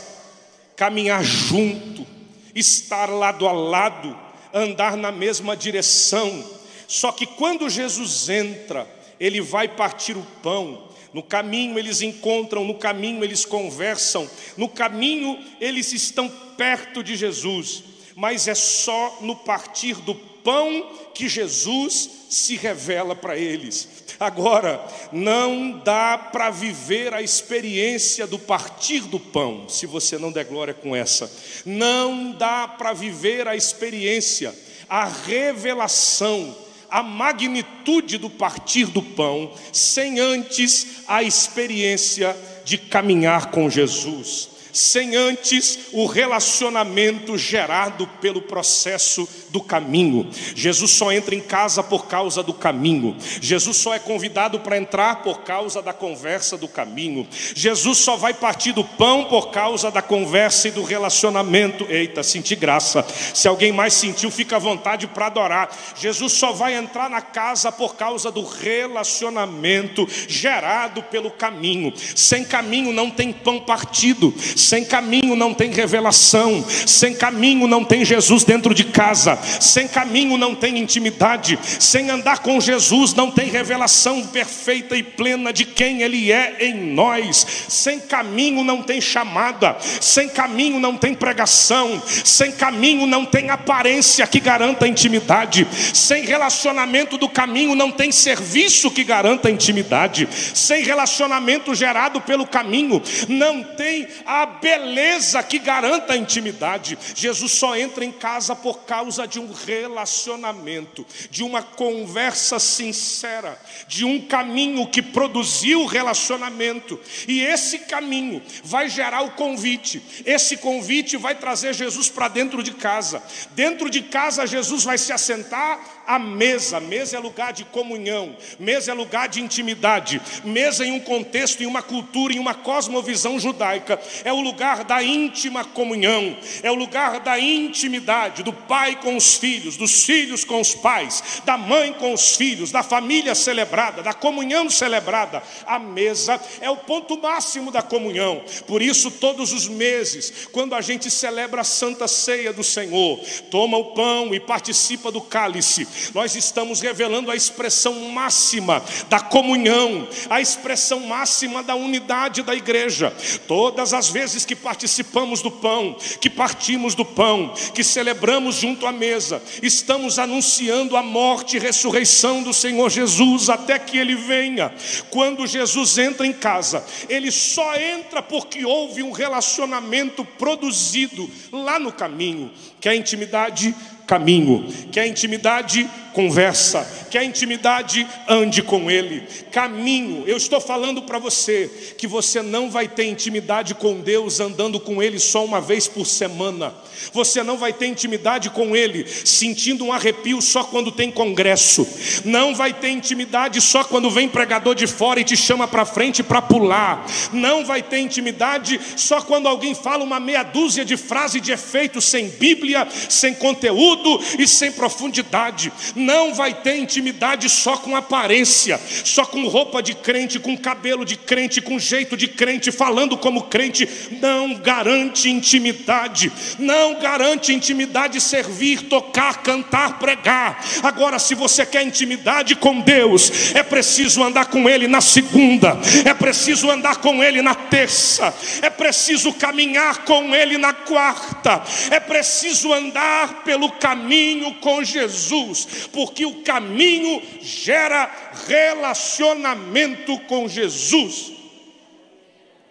Speaker 1: caminhar junto, estar lado a lado, andar na mesma direção. Só que quando Jesus entra, ele vai partir o pão. No caminho eles encontram, no caminho eles conversam, no caminho eles estão perto de Jesus, mas é só no partir do pão que Jesus se revela para eles. Agora, não dá para viver a experiência do partir do pão, se você não der glória com essa. Não dá para viver a experiência, a revelação, a magnitude do partir do pão, sem antes a experiência de caminhar com Jesus sem antes o relacionamento gerado pelo processo do caminho. Jesus só entra em casa por causa do caminho. Jesus só é convidado para entrar por causa da conversa do caminho. Jesus só vai partir do pão por causa da conversa e do relacionamento. Eita, senti graça. Se alguém mais sentiu, fica à vontade para adorar. Jesus só vai entrar na casa por causa do relacionamento gerado pelo caminho. Sem caminho não tem pão partido. Sem caminho não tem revelação. Sem caminho não tem Jesus dentro de casa. Sem caminho não tem intimidade. Sem andar com Jesus não tem revelação perfeita e plena de quem Ele é em nós. Sem caminho não tem chamada. Sem caminho não tem pregação. Sem caminho não tem aparência que garanta intimidade. Sem relacionamento do caminho não tem serviço que garanta intimidade. Sem relacionamento gerado pelo caminho não tem a beleza que garanta intimidade. Jesus só entra em casa por causa de um relacionamento, de uma conversa sincera, de um caminho que produziu relacionamento. E esse caminho vai gerar o convite. Esse convite vai trazer Jesus para dentro de casa. Dentro de casa, Jesus vai se assentar a mesa. Mesa é lugar de comunhão, mesa é lugar de intimidade. Mesa em um contexto, em uma cultura, em uma cosmovisão judaica, é o lugar da íntima comunhão, é o lugar da intimidade do pai com os filhos, dos filhos com os pais, da mãe com os filhos, da família celebrada, da comunhão celebrada. A mesa é o ponto máximo da comunhão. Por isso, todos os meses, quando a gente celebra a Santa Ceia do Senhor, toma o pão e participa do cálice, nós estamos revelando a expressão máxima da comunhão, a expressão máxima da unidade da igreja. Todas as vezes que participamos do pão, que partimos do pão, que celebramos junto à mesa, estamos anunciando a morte e ressurreição do Senhor Jesus até que ele venha. Quando Jesus entra em casa, ele só entra porque houve um relacionamento produzido lá no caminho, que é a intimidade caminho, que a intimidade conversa, que a intimidade ande com Ele. Caminho, eu estou falando para você que você não vai ter intimidade com Deus andando com Ele só uma vez por semana. Você não vai ter intimidade com Ele sentindo um arrepio só quando tem congresso. Não vai ter intimidade só quando vem pregador de fora e te chama para frente para pular. Não vai ter intimidade só quando alguém fala uma meia dúzia de frases de efeito sem Bíblia, sem conteúdo e sem profundidade. Não vai ter intimidade só com aparência, só com roupa de crente, com cabelo de crente, com jeito de crente, falando como crente, não garante intimidade, não garante intimidade servir, tocar, cantar, pregar. Agora, se você quer intimidade com Deus, é preciso andar com Ele na segunda, é preciso andar com Ele na terça, é preciso caminhar com Ele na quarta, é preciso andar pelo caminho com Jesus, porque o caminho gera relacionamento com Jesus.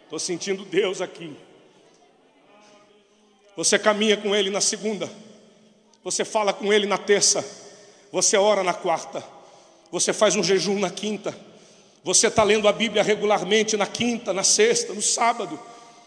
Speaker 1: Estou sentindo Deus aqui. Você caminha com Ele na segunda, você fala com Ele na terça, você ora na quarta, você faz um jejum na quinta, você está lendo a Bíblia regularmente na quinta, na sexta, no sábado,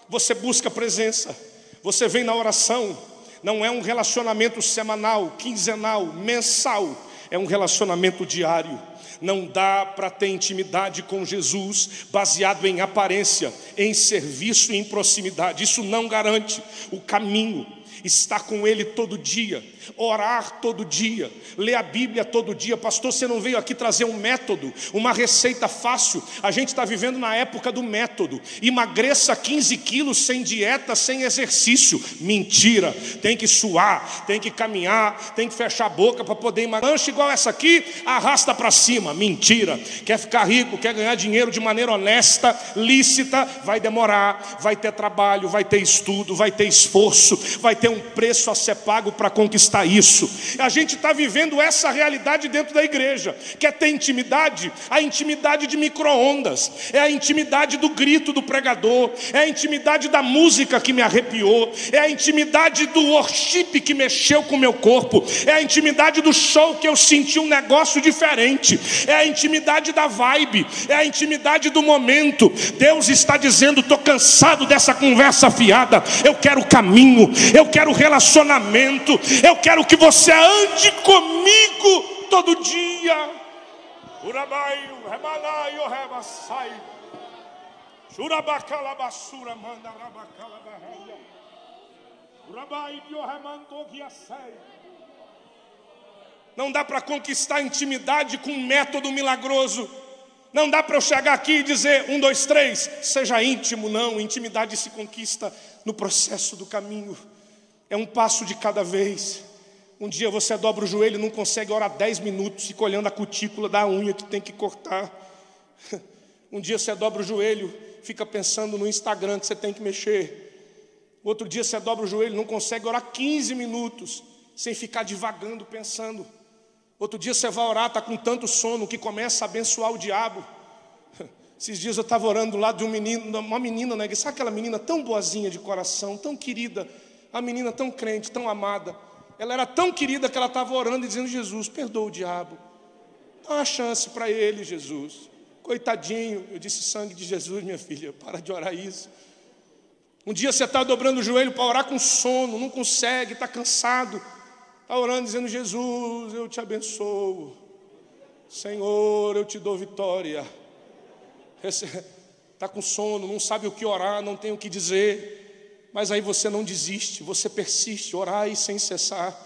Speaker 1: você busca presença, você vem na oração, não é um relacionamento semanal, quinzenal, mensal, é um relacionamento diário. Não dá para ter intimidade com Jesus baseado em aparência, em serviço e em proximidade. Isso não garante o caminho estar com Ele todo dia, orar todo dia, ler a Bíblia todo dia. Pastor, você não veio aqui trazer um método, uma receita fácil. A gente está vivendo na época do método. Emagreça 15 quilos sem dieta, sem exercício. Mentira. Tem que suar, tem que caminhar, tem que fechar a boca para poder emagrecer. Lanche igual essa aqui, arrasta para cima. Mentira. Quer ficar rico, quer ganhar dinheiro de maneira honesta, lícita, vai demorar, vai ter trabalho, vai ter estudo, vai ter esforço, vai ter um preço a ser pago para conquistar isso. A gente está vivendo essa realidade dentro da igreja. Quer ter intimidade? A intimidade de micro-ondas, é a intimidade do grito do pregador, é a intimidade da música que me arrepiou, é a intimidade do worship que mexeu com o meu corpo, é a intimidade do show que eu senti um negócio diferente, é a intimidade da vibe, é a intimidade do momento. Deus está dizendo: estou cansado dessa conversa fiada, eu quero caminho, eu quero relacionamento, eu quero que você ande comigo todo dia. Manda. Não dá para conquistar intimidade com um método milagroso. Não dá para eu chegar aqui e dizer um, dois, três, seja íntimo, não. Intimidade se conquista no processo do caminho. É um passo de cada vez. Um dia você dobra o joelho e não consegue orar dez minutos, fica olhando a cutícula da unha que tem que cortar. Um dia você dobra o joelho, fica pensando no Instagram que você tem que mexer. Outro dia você dobra o joelho, não consegue orar 15 minutos, sem ficar divagando, pensando. Outro dia você vai orar, está com tanto sono que começa a abençoar o diabo. Esses dias eu estava orando do lado de um menino, uma menina, né? Sabe aquela menina tão boazinha de coração, tão querida, a menina tão crente, tão amada. Ela era tão querida que ela estava orando e dizendo: Jesus, perdoa o diabo. Dá uma chance para ele, Jesus. Coitadinho, eu disse sangue de Jesus, minha filha, para de orar isso. Um dia você está dobrando o joelho para orar com sono, não consegue, está cansado. Está orando dizendo: Jesus, eu te abençoo. Senhor, eu te dou vitória. Está com sono, não sabe o que orar, não tem o que dizer. Mas aí você não desiste, você persiste, orai sem cessar.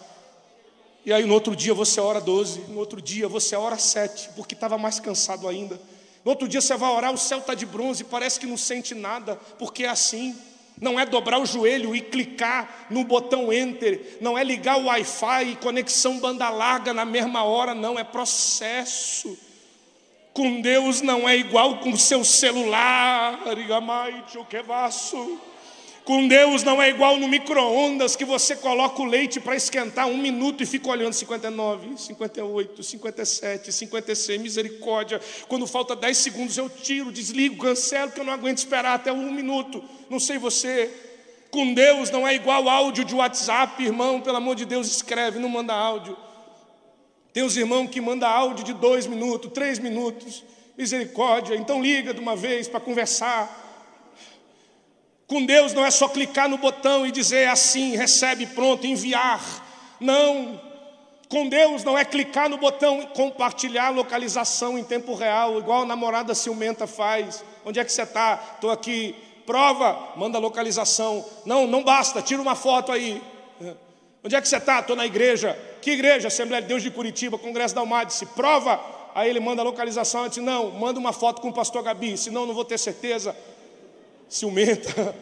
Speaker 1: E aí no outro dia você ora 12, no outro dia você ora 7, porque estava mais cansado ainda. No outro dia você vai orar, o céu está de bronze, parece que não sente nada, porque é assim. Não é dobrar o joelho e clicar no botão enter, não é ligar o Wi-Fi e conexão banda larga na mesma hora, não, é processo. Com Deus não é igual com o seu celular, que vaso. Com Deus não é igual no micro-ondas que você coloca o leite para esquentar um minuto e fica olhando 59, 58, 57, 56, misericórdia. Quando falta 10 segundos eu tiro, desligo, cancelo, porque eu não aguento esperar até um minuto. Não sei você. Com Deus não é igual áudio de WhatsApp, irmão, pelo amor de Deus, escreve, não manda áudio. Tem os irmãos que mandam áudio de dois minutos, três minutos, misericórdia. Então liga de uma vez para conversar. Com Deus não é só clicar no botão e dizer assim, recebe, pronto, enviar. Não. Com Deus não é clicar no botão e compartilhar localização em tempo real, igual a namorada ciumenta faz. Onde é que você está? Estou aqui. Prova, manda localização. Não, não basta, tira uma foto aí. Onde é que você está? Estou na igreja. Que igreja? Assembleia de Deus de Curitiba, Congresso da Almadice. Prova. Aí ele manda a localização. Eu disse, não, manda uma foto com o pastor Gabi, senão não vou ter certeza. Ciumenta.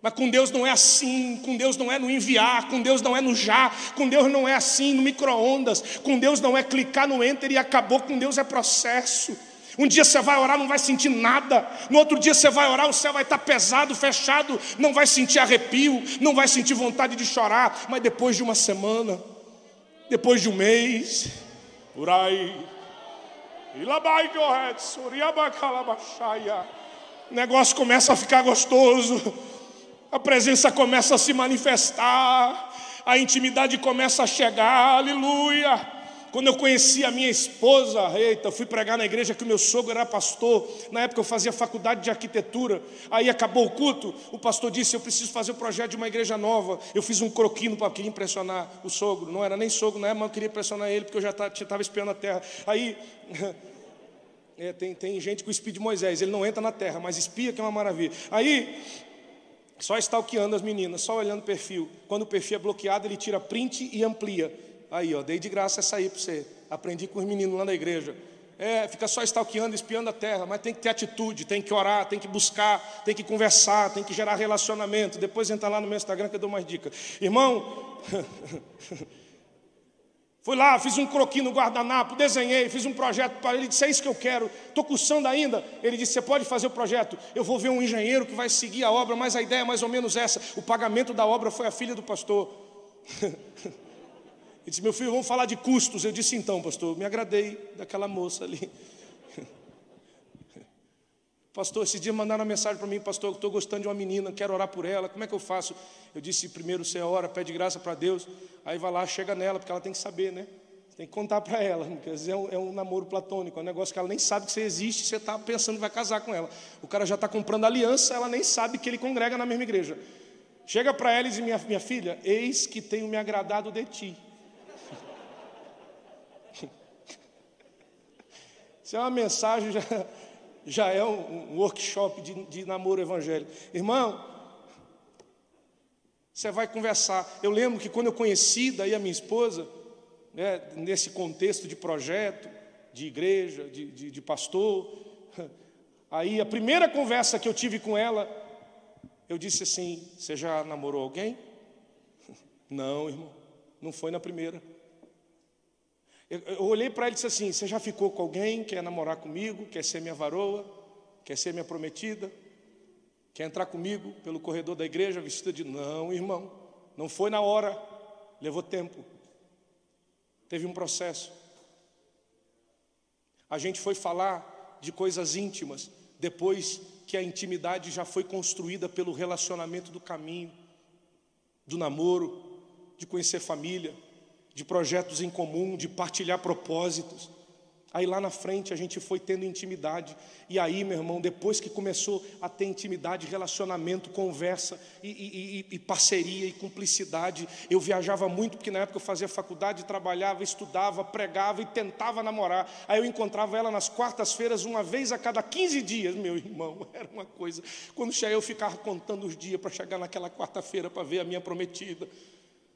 Speaker 1: Mas com Deus não é assim, com Deus não é no enviar, com Deus não é no já, com Deus não é assim no micro-ondas, com Deus não é clicar no enter e acabou, com Deus é processo. Um dia você vai orar, não vai sentir nada. No outro dia você vai orar, o céu vai estar pesado, fechado, não vai sentir arrepio, não vai sentir vontade de chorar. Mas depois de uma semana, depois de um mês, por aí, o negócio começa a ficar gostoso, a presença começa a se manifestar, a intimidade começa a chegar, aleluia. Quando eu conheci a minha esposa, eita, fui pregar na igreja que o meu sogro era pastor. Na época eu fazia faculdade de arquitetura. Aí acabou o culto, o pastor disse: Eu preciso fazer o projeto de uma igreja nova. Eu fiz um croquino para querer impressionar o sogro. Não era nem sogro na época, mas eu queria impressionar ele, porque eu já estava espiando a terra. Aí. É, tem, tem gente com o espírito de Moisés, ele não entra na terra, mas espia que é uma maravilha. Aí, só stalkeando as meninas, só olhando o perfil. Quando o perfil é bloqueado, ele tira print e amplia. Aí, ó, dei de graça essa aí para você. Aprendi com os meninos lá na igreja. É, fica só stalkeando, espiando a terra, mas tem que ter atitude, tem que orar, tem que buscar, tem que conversar, tem que gerar relacionamento. Depois entra lá no meu Instagram que eu dou mais dicas. Irmão, fui lá, fiz um croquinho no guardanapo, desenhei, fiz um projeto para ele, disse: É isso que eu quero, estou cursando ainda. Ele disse: Você pode fazer o projeto, eu vou ver um engenheiro que vai seguir a obra, mas a ideia é mais ou menos essa. O pagamento da obra foi a filha do pastor. Ele disse: Meu filho, vamos falar de custos. Eu disse: Então, pastor, me agradei daquela moça ali. Pastor, esse dia mandaram uma mensagem para mim, pastor, estou gostando de uma menina, quero orar por ela, como é que eu faço? Eu disse, primeiro você ora, pede graça para Deus, aí vai lá, chega nela, porque ela tem que saber, né? Tem que contar para ela, porque às vezes é um, é um, namoro platônico, é um negócio que ela nem sabe que você existe, você está pensando que vai casar com ela. O cara já está comprando aliança, ela nem sabe que ele congrega na mesma igreja. Chega para ela e diz, minha, minha filha, eis que tenho me agradado de ti. Isso é uma mensagem, já, já é um, um workshop de, de namoro evangélico. Irmão, você vai conversar. Eu lembro que quando eu conheci daí a minha esposa, né, nesse contexto de projeto, de igreja, de, de, de pastor, aí a primeira conversa que eu tive com ela, eu disse assim: Você já namorou alguém? Não, irmão, não foi na primeira. Eu, olhei para ele e disse assim: Você já ficou com alguém? Quer namorar comigo? Quer ser minha varoa? Quer ser minha prometida? Quer entrar comigo pelo corredor da igreja vestida de. Não, irmão, não foi na hora, levou tempo. Teve um processo. A gente foi falar de coisas íntimas depois que a intimidade já foi construída pelo relacionamento do caminho, do namoro, de conhecer família de projetos em comum, de partilhar propósitos. Aí lá na frente a gente foi tendo intimidade. E aí, meu irmão, depois que começou a ter intimidade, relacionamento, conversa e, e, e, parceria e cumplicidade, eu viajava muito, porque na época eu fazia faculdade, trabalhava, estudava, pregava e tentava namorar. Aí eu encontrava ela nas quartas-feiras, uma vez a cada 15 dias, meu irmão, era uma coisa. Quando cheguei, eu ficava contando os dias para chegar naquela quarta-feira para ver a minha prometida.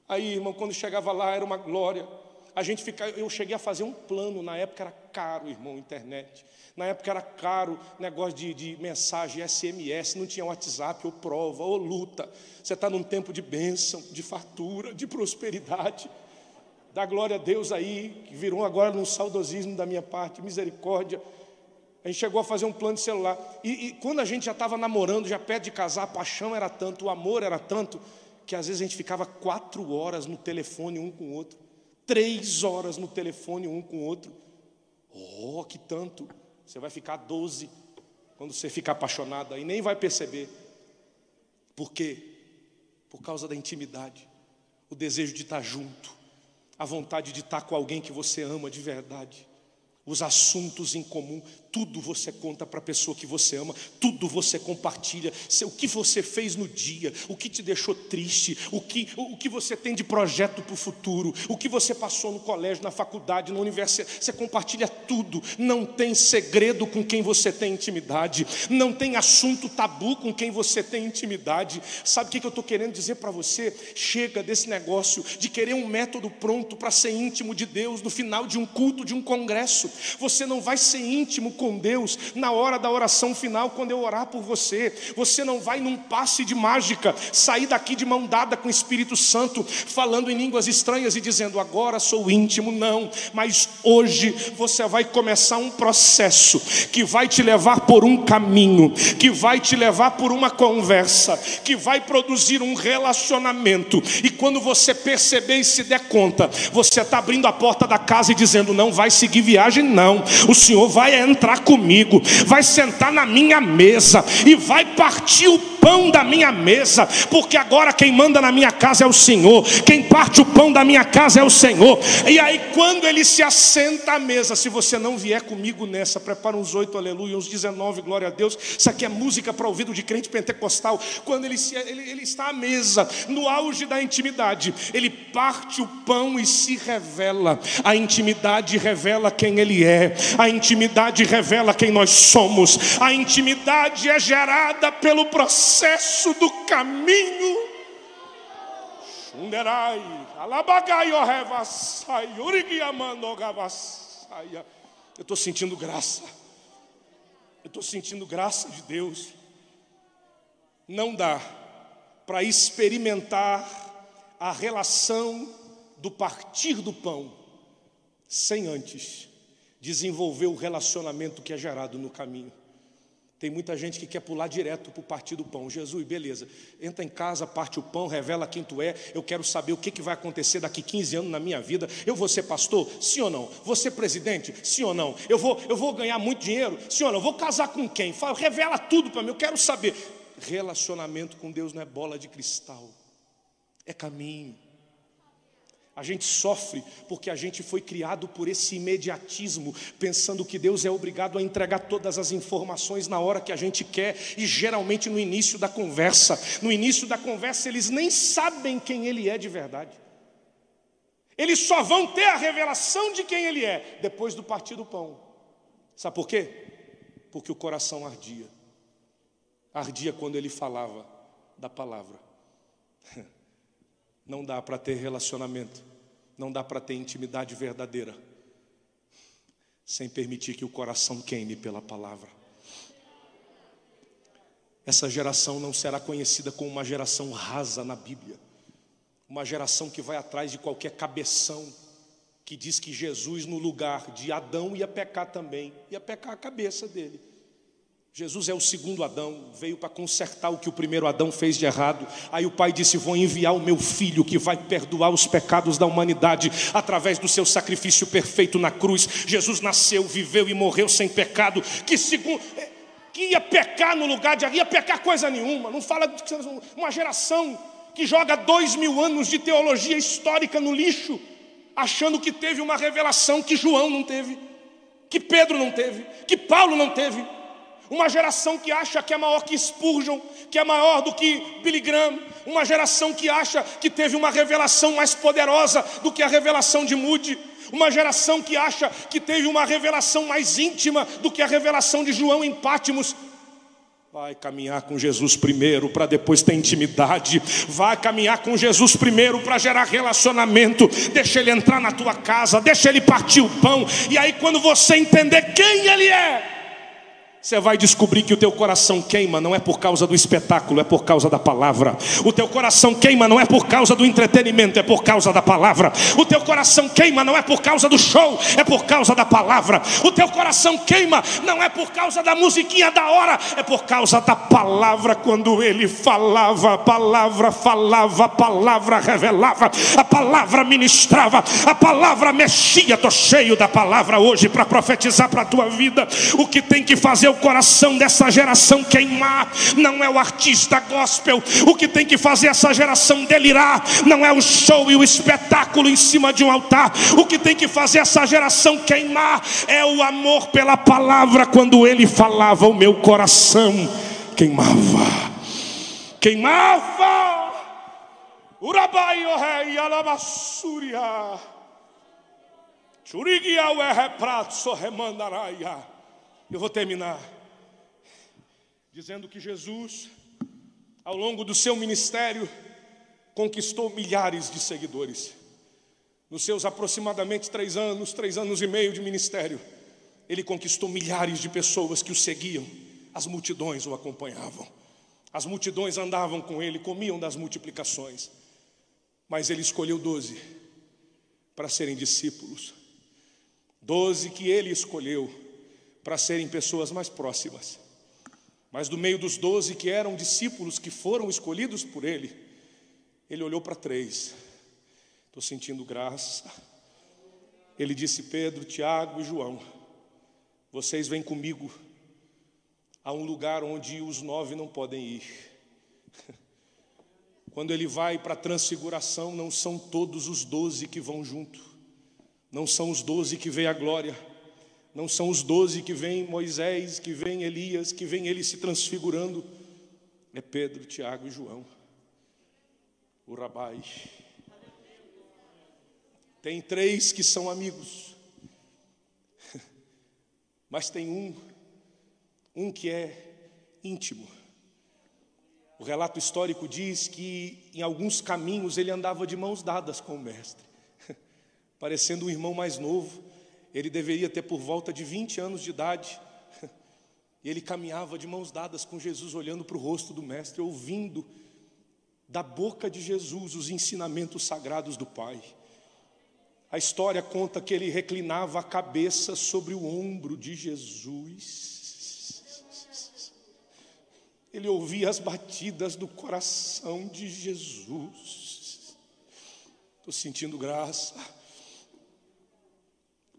Speaker 1: Aí, irmão, quando chegava lá era uma glória. A gente fica, eu cheguei a fazer um plano, na época era caro, irmão, internet. Na época era caro negócio de, de mensagem, SMS, não tinha WhatsApp, ou prova, ou luta. Você está num tempo de bênção, de fartura, de prosperidade. Dá glória a Deus aí, que virou agora num saudosismo da minha parte, misericórdia. A gente chegou a fazer um plano de celular. E, e quando a gente já estava namorando, já perto de casar, a paixão era tanto, o amor era tanto, que às vezes a gente ficava quatro horas no telefone um com o outro, três horas no telefone um com o outro. Oh, que tanto! Você vai ficar doze quando você ficar apaixonado e nem vai perceber. Por quê? Por causa da intimidade, o desejo de estar junto, a vontade de estar com alguém que você ama de verdade. os assuntos em comum, tudo você conta para a pessoa que você ama, tudo você compartilha, o que você fez no dia, o que te deixou triste, o que, o que você tem de projeto para o futuro, o que você passou no colégio, na faculdade, na universidade, você compartilha tudo, não tem segredo com quem você tem intimidade, não tem assunto tabu com quem você tem intimidade. Sabe o que eu estou querendo dizer para você? Chega desse negócio de querer um método pronto para ser íntimo de Deus no final de um culto, de um congresso. Você não vai ser íntimo com Deus na hora da oração final, quando eu orar por você. Você não vai num passe de mágica sair daqui de mão dada com o Espírito Santo, falando em línguas estranhas e dizendo agora sou íntimo. Não, mas hoje você vai começar um processo que vai te levar por um caminho, que vai te levar por uma conversa, que vai produzir um relacionamento. E quando você perceber e se der conta, você está abrindo a porta da casa e dizendo: não vai seguir viagem, não. O Senhor vai entrar comigo, vai sentar na minha mesa e vai partir o pão da minha mesa, porque agora quem manda na minha casa é o Senhor, quem parte o pão da minha casa é o Senhor. E aí, quando ele se assenta à mesa, se você não vier comigo nessa, prepara uns oito, aleluia, uns 19, glória a Deus. Isso aqui é música para ouvido de crente pentecostal. Quando ele, se, ele, ele está à mesa, no auge da intimidade, ele parte o pão e se revela. A intimidade revela quem ele é, a intimidade revela quem nós somos, a intimidade é gerada pelo processo do caminho. Eu estou sentindo graça. Eu estou sentindo graça de Deus. Não dá para experimentar a relação do partir do pão sem antes desenvolver o relacionamento que é gerado no caminho. Tem muita gente que quer pular direto para o partir do pão. Jesus, beleza, entra em casa, parte o pão, revela quem tu é. Eu quero saber o que, que vai acontecer daqui 15 anos na minha vida. Eu vou ser pastor? Sim ou não? Vou ser presidente? Sim ou não? Eu vou, eu vou ganhar muito dinheiro? Sim ou não? Vou casar com quem? Fala, revela tudo para mim, eu quero saber. Relacionamento com Deus não é bola de cristal, é caminho. A gente sofre porque a gente foi criado por esse imediatismo, pensando que Deus é obrigado a entregar todas as informações na hora que a gente quer, e geralmente no início da conversa. No início da conversa, eles nem sabem quem Ele é de verdade. Eles só vão ter a revelação de quem Ele é depois do partir do pão. Sabe por quê? Porque o coração ardia. Ardia quando Ele falava da palavra. Não dá para ter relacionamento, não dá para ter intimidade verdadeira, sem permitir que o coração queime pela palavra. Essa geração não será conhecida como uma geração rasa na Bíblia, uma geração que vai atrás de qualquer cabeção, que diz que Jesus, no lugar de Adão, ia pecar também, ia pecar a cabeça dele. Jesus é o segundo Adão, veio para consertar o que o primeiro Adão fez de errado. Aí o pai disse: Vou enviar o meu filho que vai perdoar os pecados da humanidade através do seu sacrifício perfeito na cruz. Jesus nasceu, viveu e morreu sem pecado. Que segundo que ia pecar no lugar de ia pecar coisa nenhuma. Não fala de uma geração que joga dois mil anos de teologia histórica no lixo, achando que teve uma revelação que João não teve, que Pedro não teve, que Paulo não teve. Uma geração que acha que é maior que Spurgeon, que é maior do que Billy Graham. Uma geração que acha que teve uma revelação mais poderosa do que a revelação de Moody. Uma geração que acha que teve uma revelação mais íntima do que a revelação de João em Pátimos. Vai caminhar com Jesus primeiro para depois ter intimidade. Vai caminhar com Jesus primeiro para gerar relacionamento. Deixa ele entrar na tua casa, deixa ele partir o pão. E aí, quando você entender quem ele é, você vai descobrir que o teu coração queima não é por causa do espetáculo, é por causa da palavra. O teu coração queima não é por causa do entretenimento, é por causa da palavra. O teu coração queima não é por causa do show, é por causa da palavra. O teu coração queima não é por causa da musiquinha da hora, é por causa da palavra. Quando ele falava, a palavra falava, a palavra revelava, a palavra ministrava, a palavra mexia. Estou cheio da palavra hoje para profetizar para a tua vida. O que tem que fazer o coração dessa geração queimar não é o artista gospel. O que tem que fazer essa geração delirar não é o show e o espetáculo em cima de um altar. O que tem que fazer essa geração queimar é o amor pela palavra. Quando ele falava, o meu coração queimava. Queimava. Urabai o rei alabassúria. Churigiau é reprato, sorremandaraia. Eu vou terminar dizendo que Jesus, ao longo do seu ministério, conquistou milhares de seguidores. Nos seus aproximadamente três anos, três anos e meio de ministério, ele conquistou milhares de pessoas que o seguiam, as multidões o acompanhavam, as multidões andavam com ele, comiam das multiplicações, mas ele escolheu doze para serem discípulos, doze que ele escolheu para serem pessoas mais próximas. Mas do meio dos doze que eram discípulos que foram escolhidos por ele, ele olhou para três. Estou sentindo graça. Ele disse: Pedro, Tiago e João, vocês vêm comigo a um lugar onde os nove não podem ir. Quando ele vai para a transfiguração, não são todos os doze que vão junto, não são os doze que veem a glória não são os doze que vem Moisés, que vem Elias, que vem ele se transfigurando. É Pedro, Tiago e João. O Rabai. Tem três que são amigos. Mas tem um, um que é íntimo. O relato histórico diz que em alguns caminhos ele andava de mãos dadas com o mestre, parecendo um irmão mais novo ele deveria ter por volta de 20 anos de idade. E ele caminhava de mãos dadas com Jesus, olhando para o rosto do Mestre, ouvindo da boca de Jesus os ensinamentos sagrados do Pai. A história conta que ele reclinava a cabeça sobre o ombro de Jesus. Ele ouvia as batidas do coração de Jesus. Estou sentindo graça.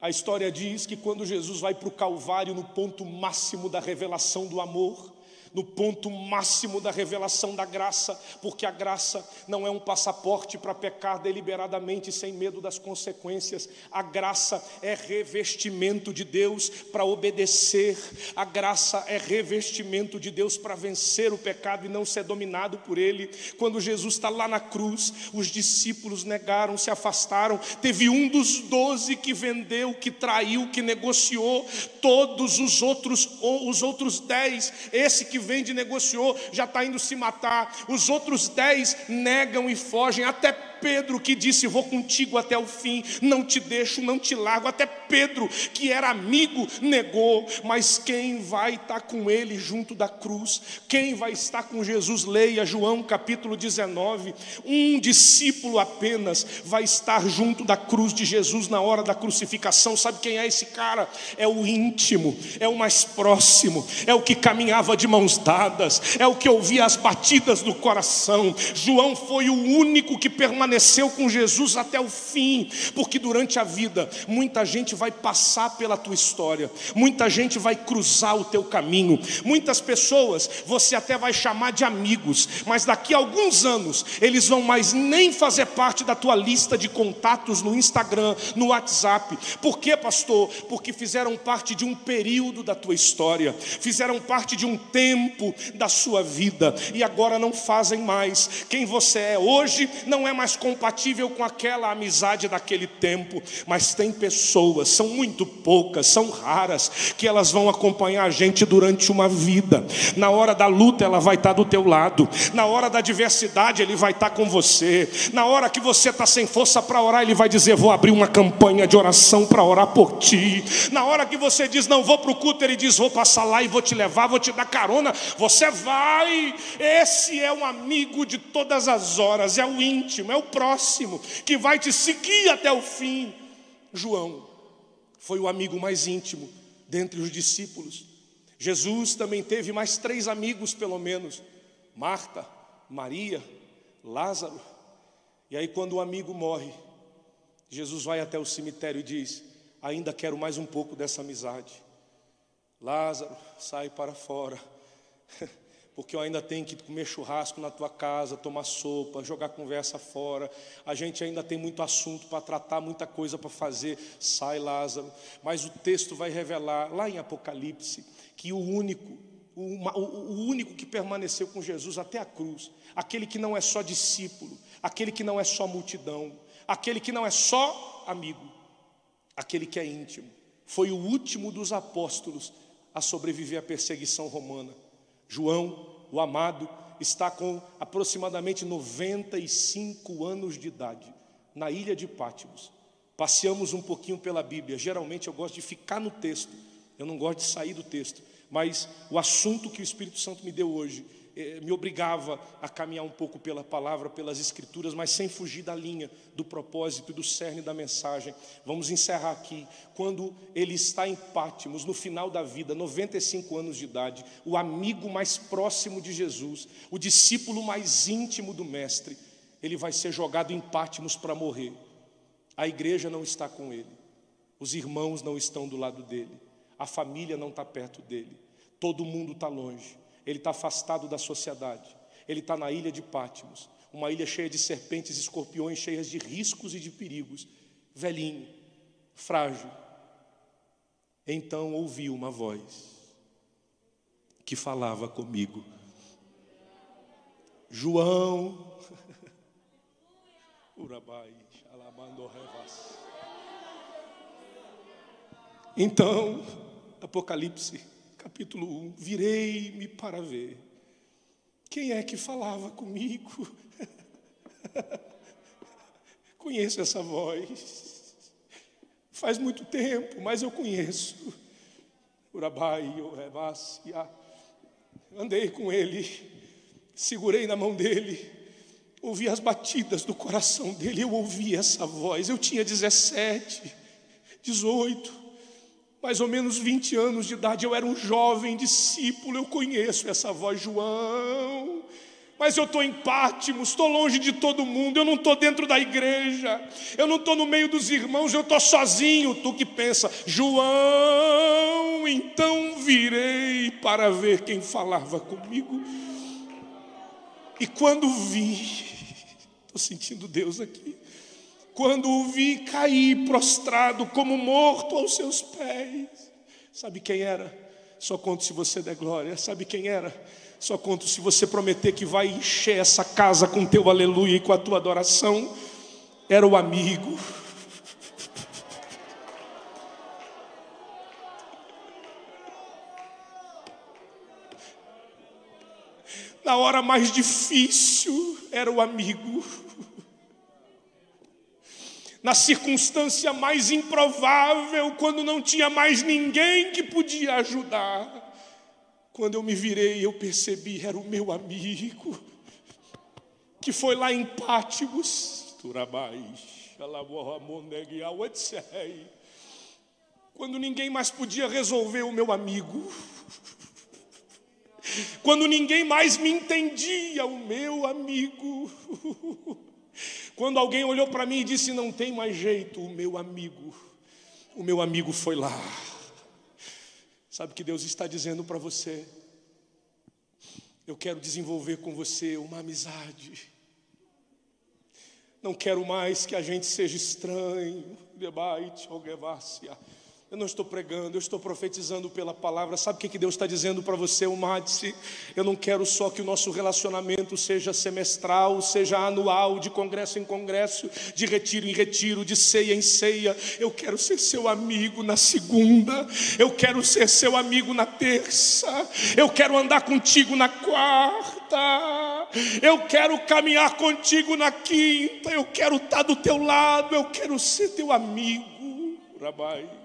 Speaker 1: A história diz que quando Jesus vai para o Calvário, no ponto máximo da revelação do amor, no ponto máximo da revelação da graça, porque a graça não é um passaporte para pecar deliberadamente sem medo das consequências. A graça é revestimento de Deus para obedecer. A graça é revestimento de Deus para vencer o pecado e não ser dominado por ele. Quando Jesus está lá na cruz, os discípulos negaram, se afastaram. Teve um dos doze que vendeu, que traiu, que negociou. Todos os outros, os outros dez, esse que vende e negociou, já está indo se matar. Os outros dez negam e fogem, até Pedro que disse: Vou contigo até o fim, não te deixo, não te largo. Até Pedro, que era amigo, negou. Mas quem vai estar com ele junto da cruz? Quem vai estar com Jesus? Leia João capítulo 19. Um discípulo apenas vai estar junto da cruz de Jesus na hora da crucificação. Sabe quem é esse cara? É o íntimo, é o mais próximo, é o que caminhava de mãos dadas, é o que ouvia as batidas do coração. João foi o único que permaneceu permaneceu com Jesus até o fim, porque durante a vida muita gente vai passar pela tua história, muita gente vai cruzar o teu caminho, muitas pessoas você até vai chamar de amigos, mas daqui a alguns anos eles vão mais nem fazer parte da tua lista de contatos no Instagram, no WhatsApp. Por quê, pastor? Porque fizeram parte de um período da tua história, fizeram parte de um tempo da sua vida e agora não fazem mais. Quem você é hoje não é mais compatível com aquela amizade daquele tempo, mas tem pessoas, são muito poucas, são raras, que elas vão acompanhar a gente durante uma vida. Na hora da luta, ela vai estar do teu lado, na hora da adversidade, ele vai estar com você, na hora que você está sem força para orar, ele vai dizer: Vou abrir uma campanha de oração para orar por ti. Na hora que você diz: Não vou para o culto, ele diz: Vou passar lá e vou te levar, vou te dar carona. Você vai. Esse é um amigo de todas as horas, é o íntimo, é o próximo, que vai te seguir até o fim. João foi o amigo mais íntimo dentre os discípulos. Jesus também teve mais três amigos, pelo menos: Marta, Maria, Lázaro. E aí, quando o amigo morre, Jesus vai até o cemitério e diz: Ainda quero mais um pouco dessa amizade. Lázaro, sai para fora, porque eu ainda tenho que comer churrasco na tua casa, tomar sopa, jogar conversa fora. A gente ainda tem muito assunto para tratar, muita coisa para fazer. Sai, Lázaro. Mas o texto vai revelar, lá em Apocalipse, que o único, o, único que permaneceu com Jesus até a cruz, aquele que não é só discípulo, aquele que não é só multidão, aquele que não é só amigo, aquele que é íntimo, foi o último dos apóstolos a sobreviver à perseguição romana. João, o amado, está com aproximadamente 95 anos de idade, na ilha de Pátimos. Passeamos um pouquinho pela Bíblia. Geralmente eu gosto de ficar no texto, eu não gosto de sair do texto. Mas o assunto que o Espírito Santo me deu hoje me obrigava a caminhar um pouco pela palavra, pelas escrituras, mas sem fugir da linha, do propósito e do cerne da mensagem. Vamos encerrar aqui. Quando ele está em Pátimos, no final da vida, 95 anos de idade, o amigo mais próximo de Jesus, o discípulo mais íntimo do Mestre, ele vai ser jogado em Pátimos para morrer. A igreja não está com ele, os irmãos não estão do lado dele, a família não está perto dele, todo mundo está longe ele está afastado da sociedade, ele está na ilha de Pátimos, uma ilha cheia de serpentes escorpiões, cheias de riscos e de perigos, velhinho, frágil. Então ouvi uma voz que falava comigo, João, Urabai, Então, Apocalipse capítulo 1: Virei-me para ver. Quem é que falava comigo? conheço essa voz. Faz muito tempo, mas eu conheço. Urabai, Orebasia. Andei com ele, segurei na mão dele, ouvi as batidas do coração dele, eu ouvi essa voz. Eu tinha 17, 18 mais ou menos 20 anos de idade, eu era um jovem discípulo, eu conheço essa voz, João. Mas eu estou em Pátimos, estou longe de todo mundo, eu não estou dentro da igreja, eu não estou no meio dos irmãos, eu estou sozinho. Tu que pensa, João, então virei para ver quem falava comigo. E quando vi, estou sentindo Deus aqui, quando o vi cair prostrado como morto aos seus pés. Sabe quem era? Só conto se você der glória. Sabe quem era? Só conto se você prometer que vai encher essa casa com teu aleluia e com a tua adoração. Era o amigo. Na hora mais difícil, era o amigo na circunstância mais improvável, quando não tinha mais ninguém que podia ajudar. Quando eu me virei, eu percebi, era o meu amigo, que foi lá em Pátimos, quando ninguém mais podia resolver o meu amigo, quando ninguém mais me entendia, o meu amigo. Quando alguém olhou para mim e disse: Não tem mais jeito, o meu amigo, o meu amigo foi lá. Sabe o que Deus está dizendo para você? Eu quero desenvolver com você uma amizade. Não quero mais que a gente seja estranho. Debate, algevácia. Eu não estou pregando, eu estou profetizando pela palavra. Sabe o que Deus está dizendo para você, o? Eu não quero só que o nosso relacionamento seja semestral, seja anual, de congresso em congresso, de retiro em retiro, de ceia em ceia. Eu quero ser seu amigo na segunda, eu quero ser seu amigo na terça, eu quero andar contigo na quarta, eu quero caminhar contigo na quinta, eu quero estar do teu lado, eu quero ser teu amigo. Rabai.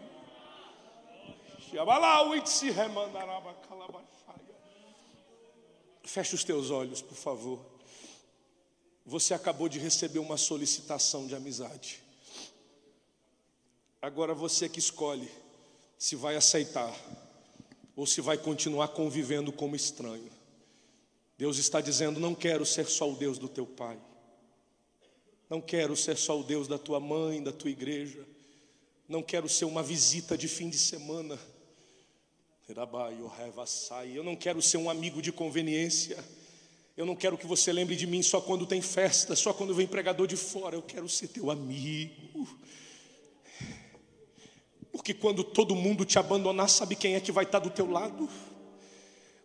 Speaker 1: Feche os teus olhos, por favor. Você acabou de receber uma solicitação de amizade. Agora você que escolhe se vai aceitar ou se vai continuar convivendo como estranho. Deus está dizendo: não quero ser só o Deus do teu pai. Não quero ser só o Deus da tua mãe, da tua igreja. Não quero ser uma visita de fim de semana. Eu não quero ser um amigo de conveniência. Eu não quero que você lembre de mim só quando tem festa, só quando vem pregador de fora. Eu quero ser teu amigo. Porque quando todo mundo te abandonar, sabe quem é que vai estar do teu lado?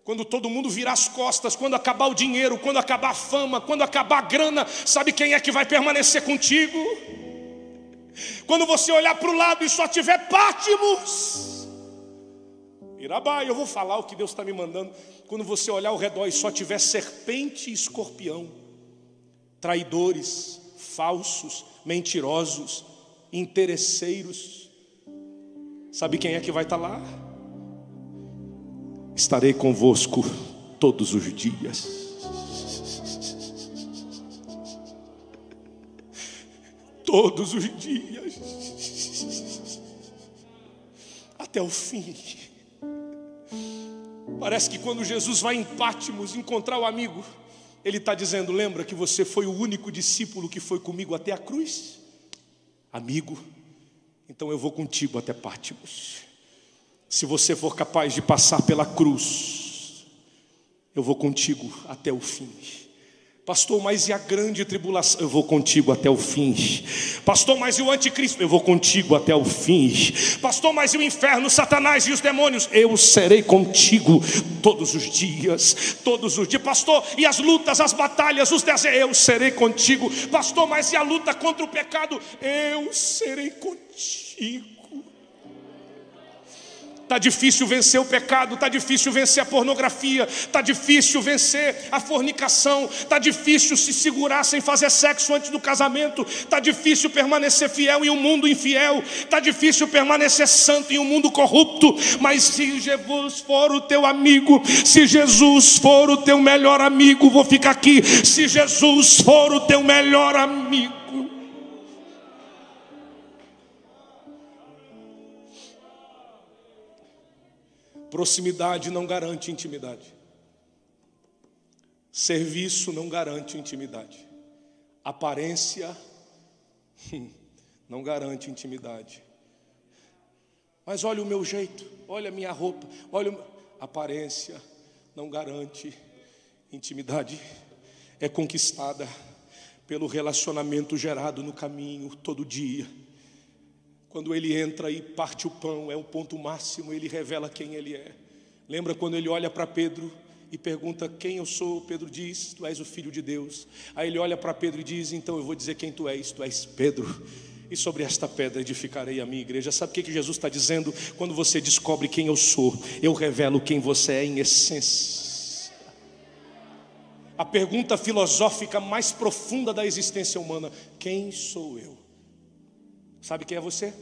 Speaker 1: Quando todo mundo virar as costas, quando acabar o dinheiro, quando acabar a fama, quando acabar a grana, sabe quem é que vai permanecer contigo? Quando você olhar para o lado e só tiver Pátimos, Irabá, eu vou falar o que Deus está me mandando. Quando você olhar ao redor e só tiver serpente e escorpião, traidores, falsos, mentirosos, interesseiros, sabe quem é que vai estar tá lá? Estarei convosco todos os dias. Todos os dias. Até o fim. Parece que quando Jesus vai em Pátimos encontrar o amigo, ele está dizendo: Lembra que você foi o único discípulo que foi comigo até a cruz? Amigo, então eu vou contigo até Pátimos. Se você for capaz de passar pela cruz, eu vou contigo até o fim. Pastor, mas e a grande tribulação? Eu vou contigo até o fim. Pastor, mas e o anticristo? Eu vou contigo até o fim. Pastor, mas e o inferno, Satanás e os demônios? Eu serei contigo todos os dias, todos os dias. Pastor, e as lutas, as batalhas, os desejos? Eu serei contigo. Pastor, mas e a luta contra o pecado? Eu serei contigo. Está difícil vencer o pecado, está difícil vencer a pornografia, está difícil vencer a fornicação, está difícil se segurar sem fazer sexo antes do casamento, está difícil permanecer fiel em um mundo infiel, está difícil permanecer santo em um mundo corrupto, mas se Jesus for o teu amigo, se Jesus for o teu melhor amigo, vou ficar aqui, se Jesus for o teu melhor amigo, Proximidade não garante intimidade. Serviço não garante intimidade. Aparência não garante intimidade. Mas olha o meu jeito, olha a minha roupa, olha a aparência não garante intimidade. É conquistada pelo relacionamento gerado no caminho todo dia quando ele entra e parte o pão, é o ponto máximo, ele revela quem ele é. Lembra quando ele olha para Pedro e pergunta quem eu sou? Pedro diz: Tu és o filho de Deus. Aí ele olha para Pedro e diz: Então eu vou dizer quem tu és, tu és Pedro. E sobre esta pedra edificarei a minha igreja. Sabe o que, que Jesus está dizendo? Quando você descobre quem eu sou, eu revelo quem você é em essência. A pergunta filosófica mais profunda da existência humana: Quem sou eu? Sabe quem é você?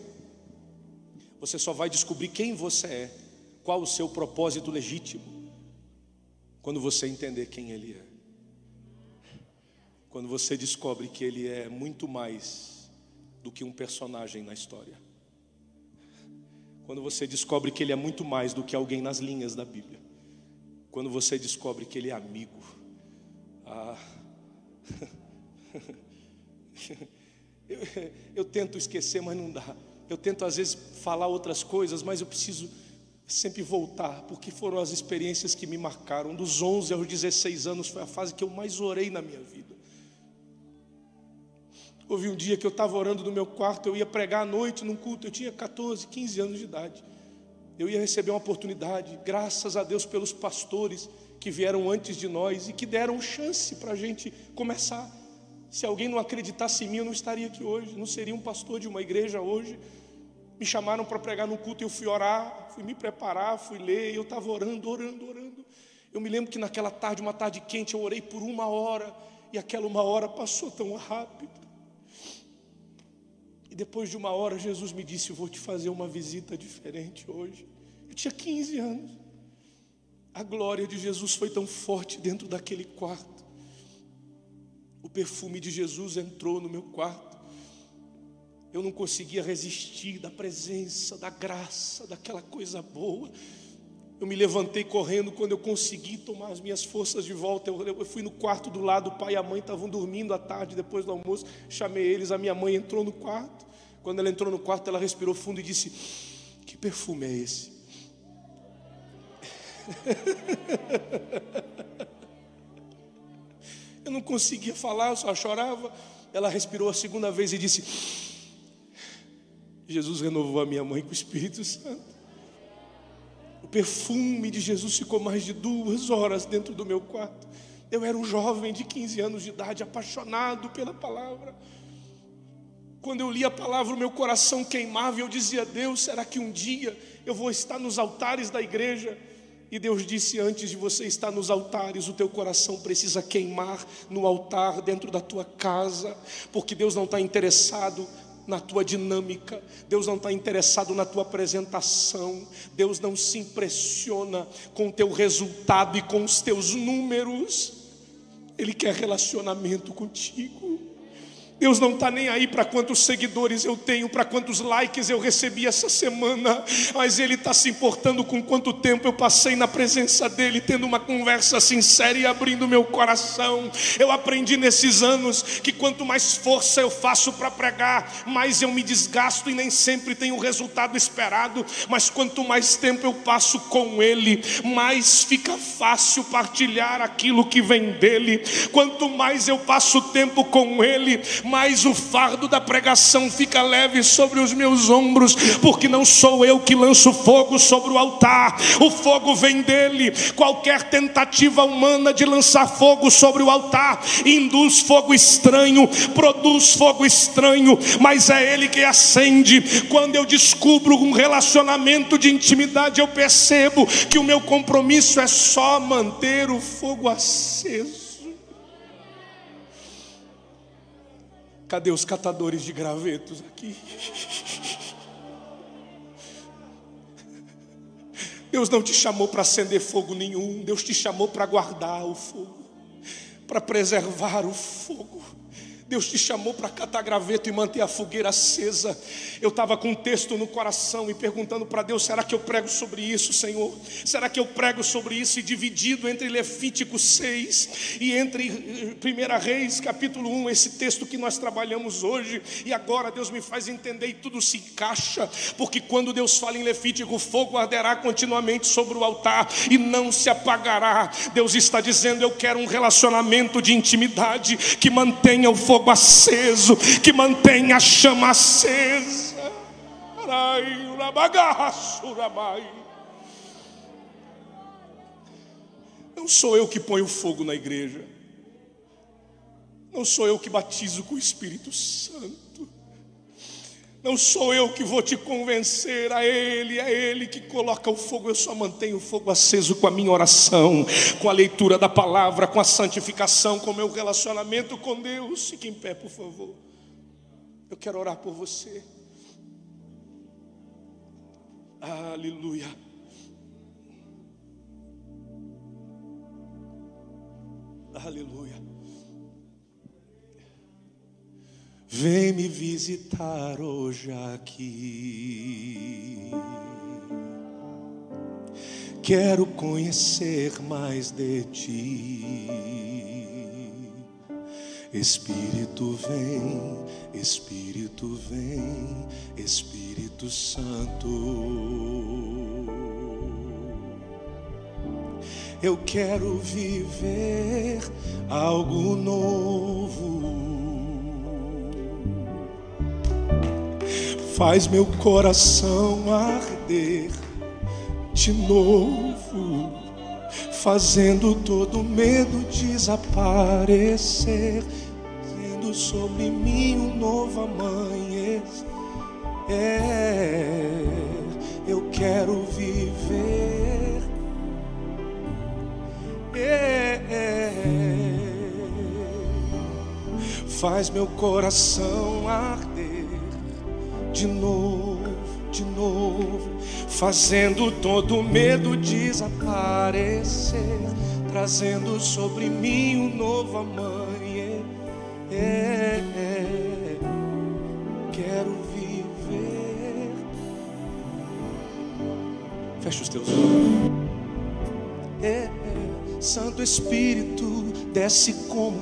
Speaker 1: Você só vai descobrir quem você é, qual o seu propósito legítimo, quando você entender quem Ele é. Quando você descobre que Ele é muito mais do que um personagem na história. Quando você descobre que Ele é muito mais do que alguém nas linhas da Bíblia. Quando você descobre que Ele é amigo. Ah. Eu, eu tento esquecer, mas não dá. Eu tento às vezes falar outras coisas, mas eu preciso sempre voltar, porque foram as experiências que me marcaram. Dos 11 aos 16 anos foi a fase que eu mais orei na minha vida. Houve um dia que eu estava orando no meu quarto, eu ia pregar à noite num culto, eu tinha 14, 15 anos de idade. Eu ia receber uma oportunidade, graças a Deus pelos pastores que vieram antes de nós e que deram chance para a gente começar. Se alguém não acreditasse em mim, eu não estaria aqui hoje, não seria um pastor de uma igreja hoje. Me chamaram para pregar no culto e eu fui orar, fui me preparar, fui ler, e eu estava orando, orando, orando. Eu me lembro que naquela tarde, uma tarde quente, eu orei por uma hora, e aquela uma hora passou tão rápido. E depois de uma hora, Jesus me disse: Eu vou te fazer uma visita diferente hoje. Eu tinha 15 anos. A glória de Jesus foi tão forte dentro daquele quarto o perfume de Jesus entrou no meu quarto. Eu não conseguia resistir da presença, da graça, daquela coisa boa. Eu me levantei correndo quando eu consegui tomar as minhas forças de volta. Eu, eu fui no quarto do lado, o pai e a mãe estavam dormindo à tarde, depois do almoço. Chamei eles, a minha mãe entrou no quarto. Quando ela entrou no quarto, ela respirou fundo e disse: Que perfume é esse? Eu não conseguia falar, eu só chorava. Ela respirou a segunda vez e disse: Jesus renovou a minha mãe com o Espírito Santo. O perfume de Jesus ficou mais de duas horas dentro do meu quarto. Eu era um jovem de 15 anos de idade, apaixonado pela palavra. Quando eu li a palavra, o meu coração queimava e eu dizia: Deus, será que um dia eu vou estar nos altares da igreja? E Deus disse: Antes de você estar nos altares, o teu coração precisa queimar no altar dentro da tua casa, porque Deus não está interessado na tua dinâmica, Deus não está interessado na tua apresentação, Deus não se impressiona com o teu resultado e com os teus números, Ele quer relacionamento contigo. Deus não está nem aí para quantos seguidores eu tenho, para quantos likes eu recebi essa semana, mas Ele está se importando com quanto tempo eu passei na presença dEle, tendo uma conversa sincera e abrindo meu coração. Eu aprendi nesses anos que quanto mais força eu faço para pregar, mais eu me desgasto e nem sempre tenho o resultado esperado, mas quanto mais tempo eu passo com Ele, mais fica fácil partilhar aquilo que vem dEle. Quanto mais eu passo tempo com Ele, mais o fardo da pregação fica leve sobre os meus ombros, porque não sou eu que lanço fogo sobre o altar, o fogo vem dele. Qualquer tentativa humana de lançar fogo sobre o altar induz fogo estranho, produz fogo estranho, mas é ele que acende. Quando eu descubro um relacionamento de intimidade, eu percebo que o meu compromisso é só manter o fogo aceso. Cadê os catadores de gravetos aqui? Deus não te chamou para acender fogo nenhum, Deus te chamou para guardar o fogo, para preservar o fogo. Deus te chamou para catar graveto e manter a fogueira acesa. Eu estava com um texto no coração e perguntando para Deus: será que eu prego sobre isso, Senhor? Será que eu prego sobre isso? E dividido entre Levítico 6 e entre 1 Reis, capítulo 1, esse texto que nós trabalhamos hoje. E agora Deus me faz entender e tudo se encaixa, porque quando Deus fala em Levítico, o fogo arderá continuamente sobre o altar e não se apagará. Deus está dizendo: eu quero um relacionamento de intimidade que mantenha o fogo fogo aceso, que mantém a chama acesa. Não sou eu que ponho fogo na igreja. Não sou eu que batizo com o Espírito Santo. Não sou eu que vou te convencer, a Ele, é Ele que coloca o fogo. Eu só mantenho o fogo aceso com a minha oração, com a leitura da palavra, com a santificação, com o meu relacionamento com Deus. Fique em pé, por favor. Eu quero orar por você. Aleluia. Aleluia. Vem me visitar hoje aqui. Quero conhecer mais de ti. Espírito vem, Espírito vem, Espírito Santo. Eu quero viver algo novo faz meu coração arder de novo, fazendo todo medo desaparecer, tendo sobre mim um novo amanhecer. É, eu quero viver. É, faz meu coração arder de novo, de novo, fazendo todo medo desaparecer, trazendo sobre mim um novo amanhã. É, é, quero viver. Fecha os teus olhos. É, é, Santo Espírito, desce como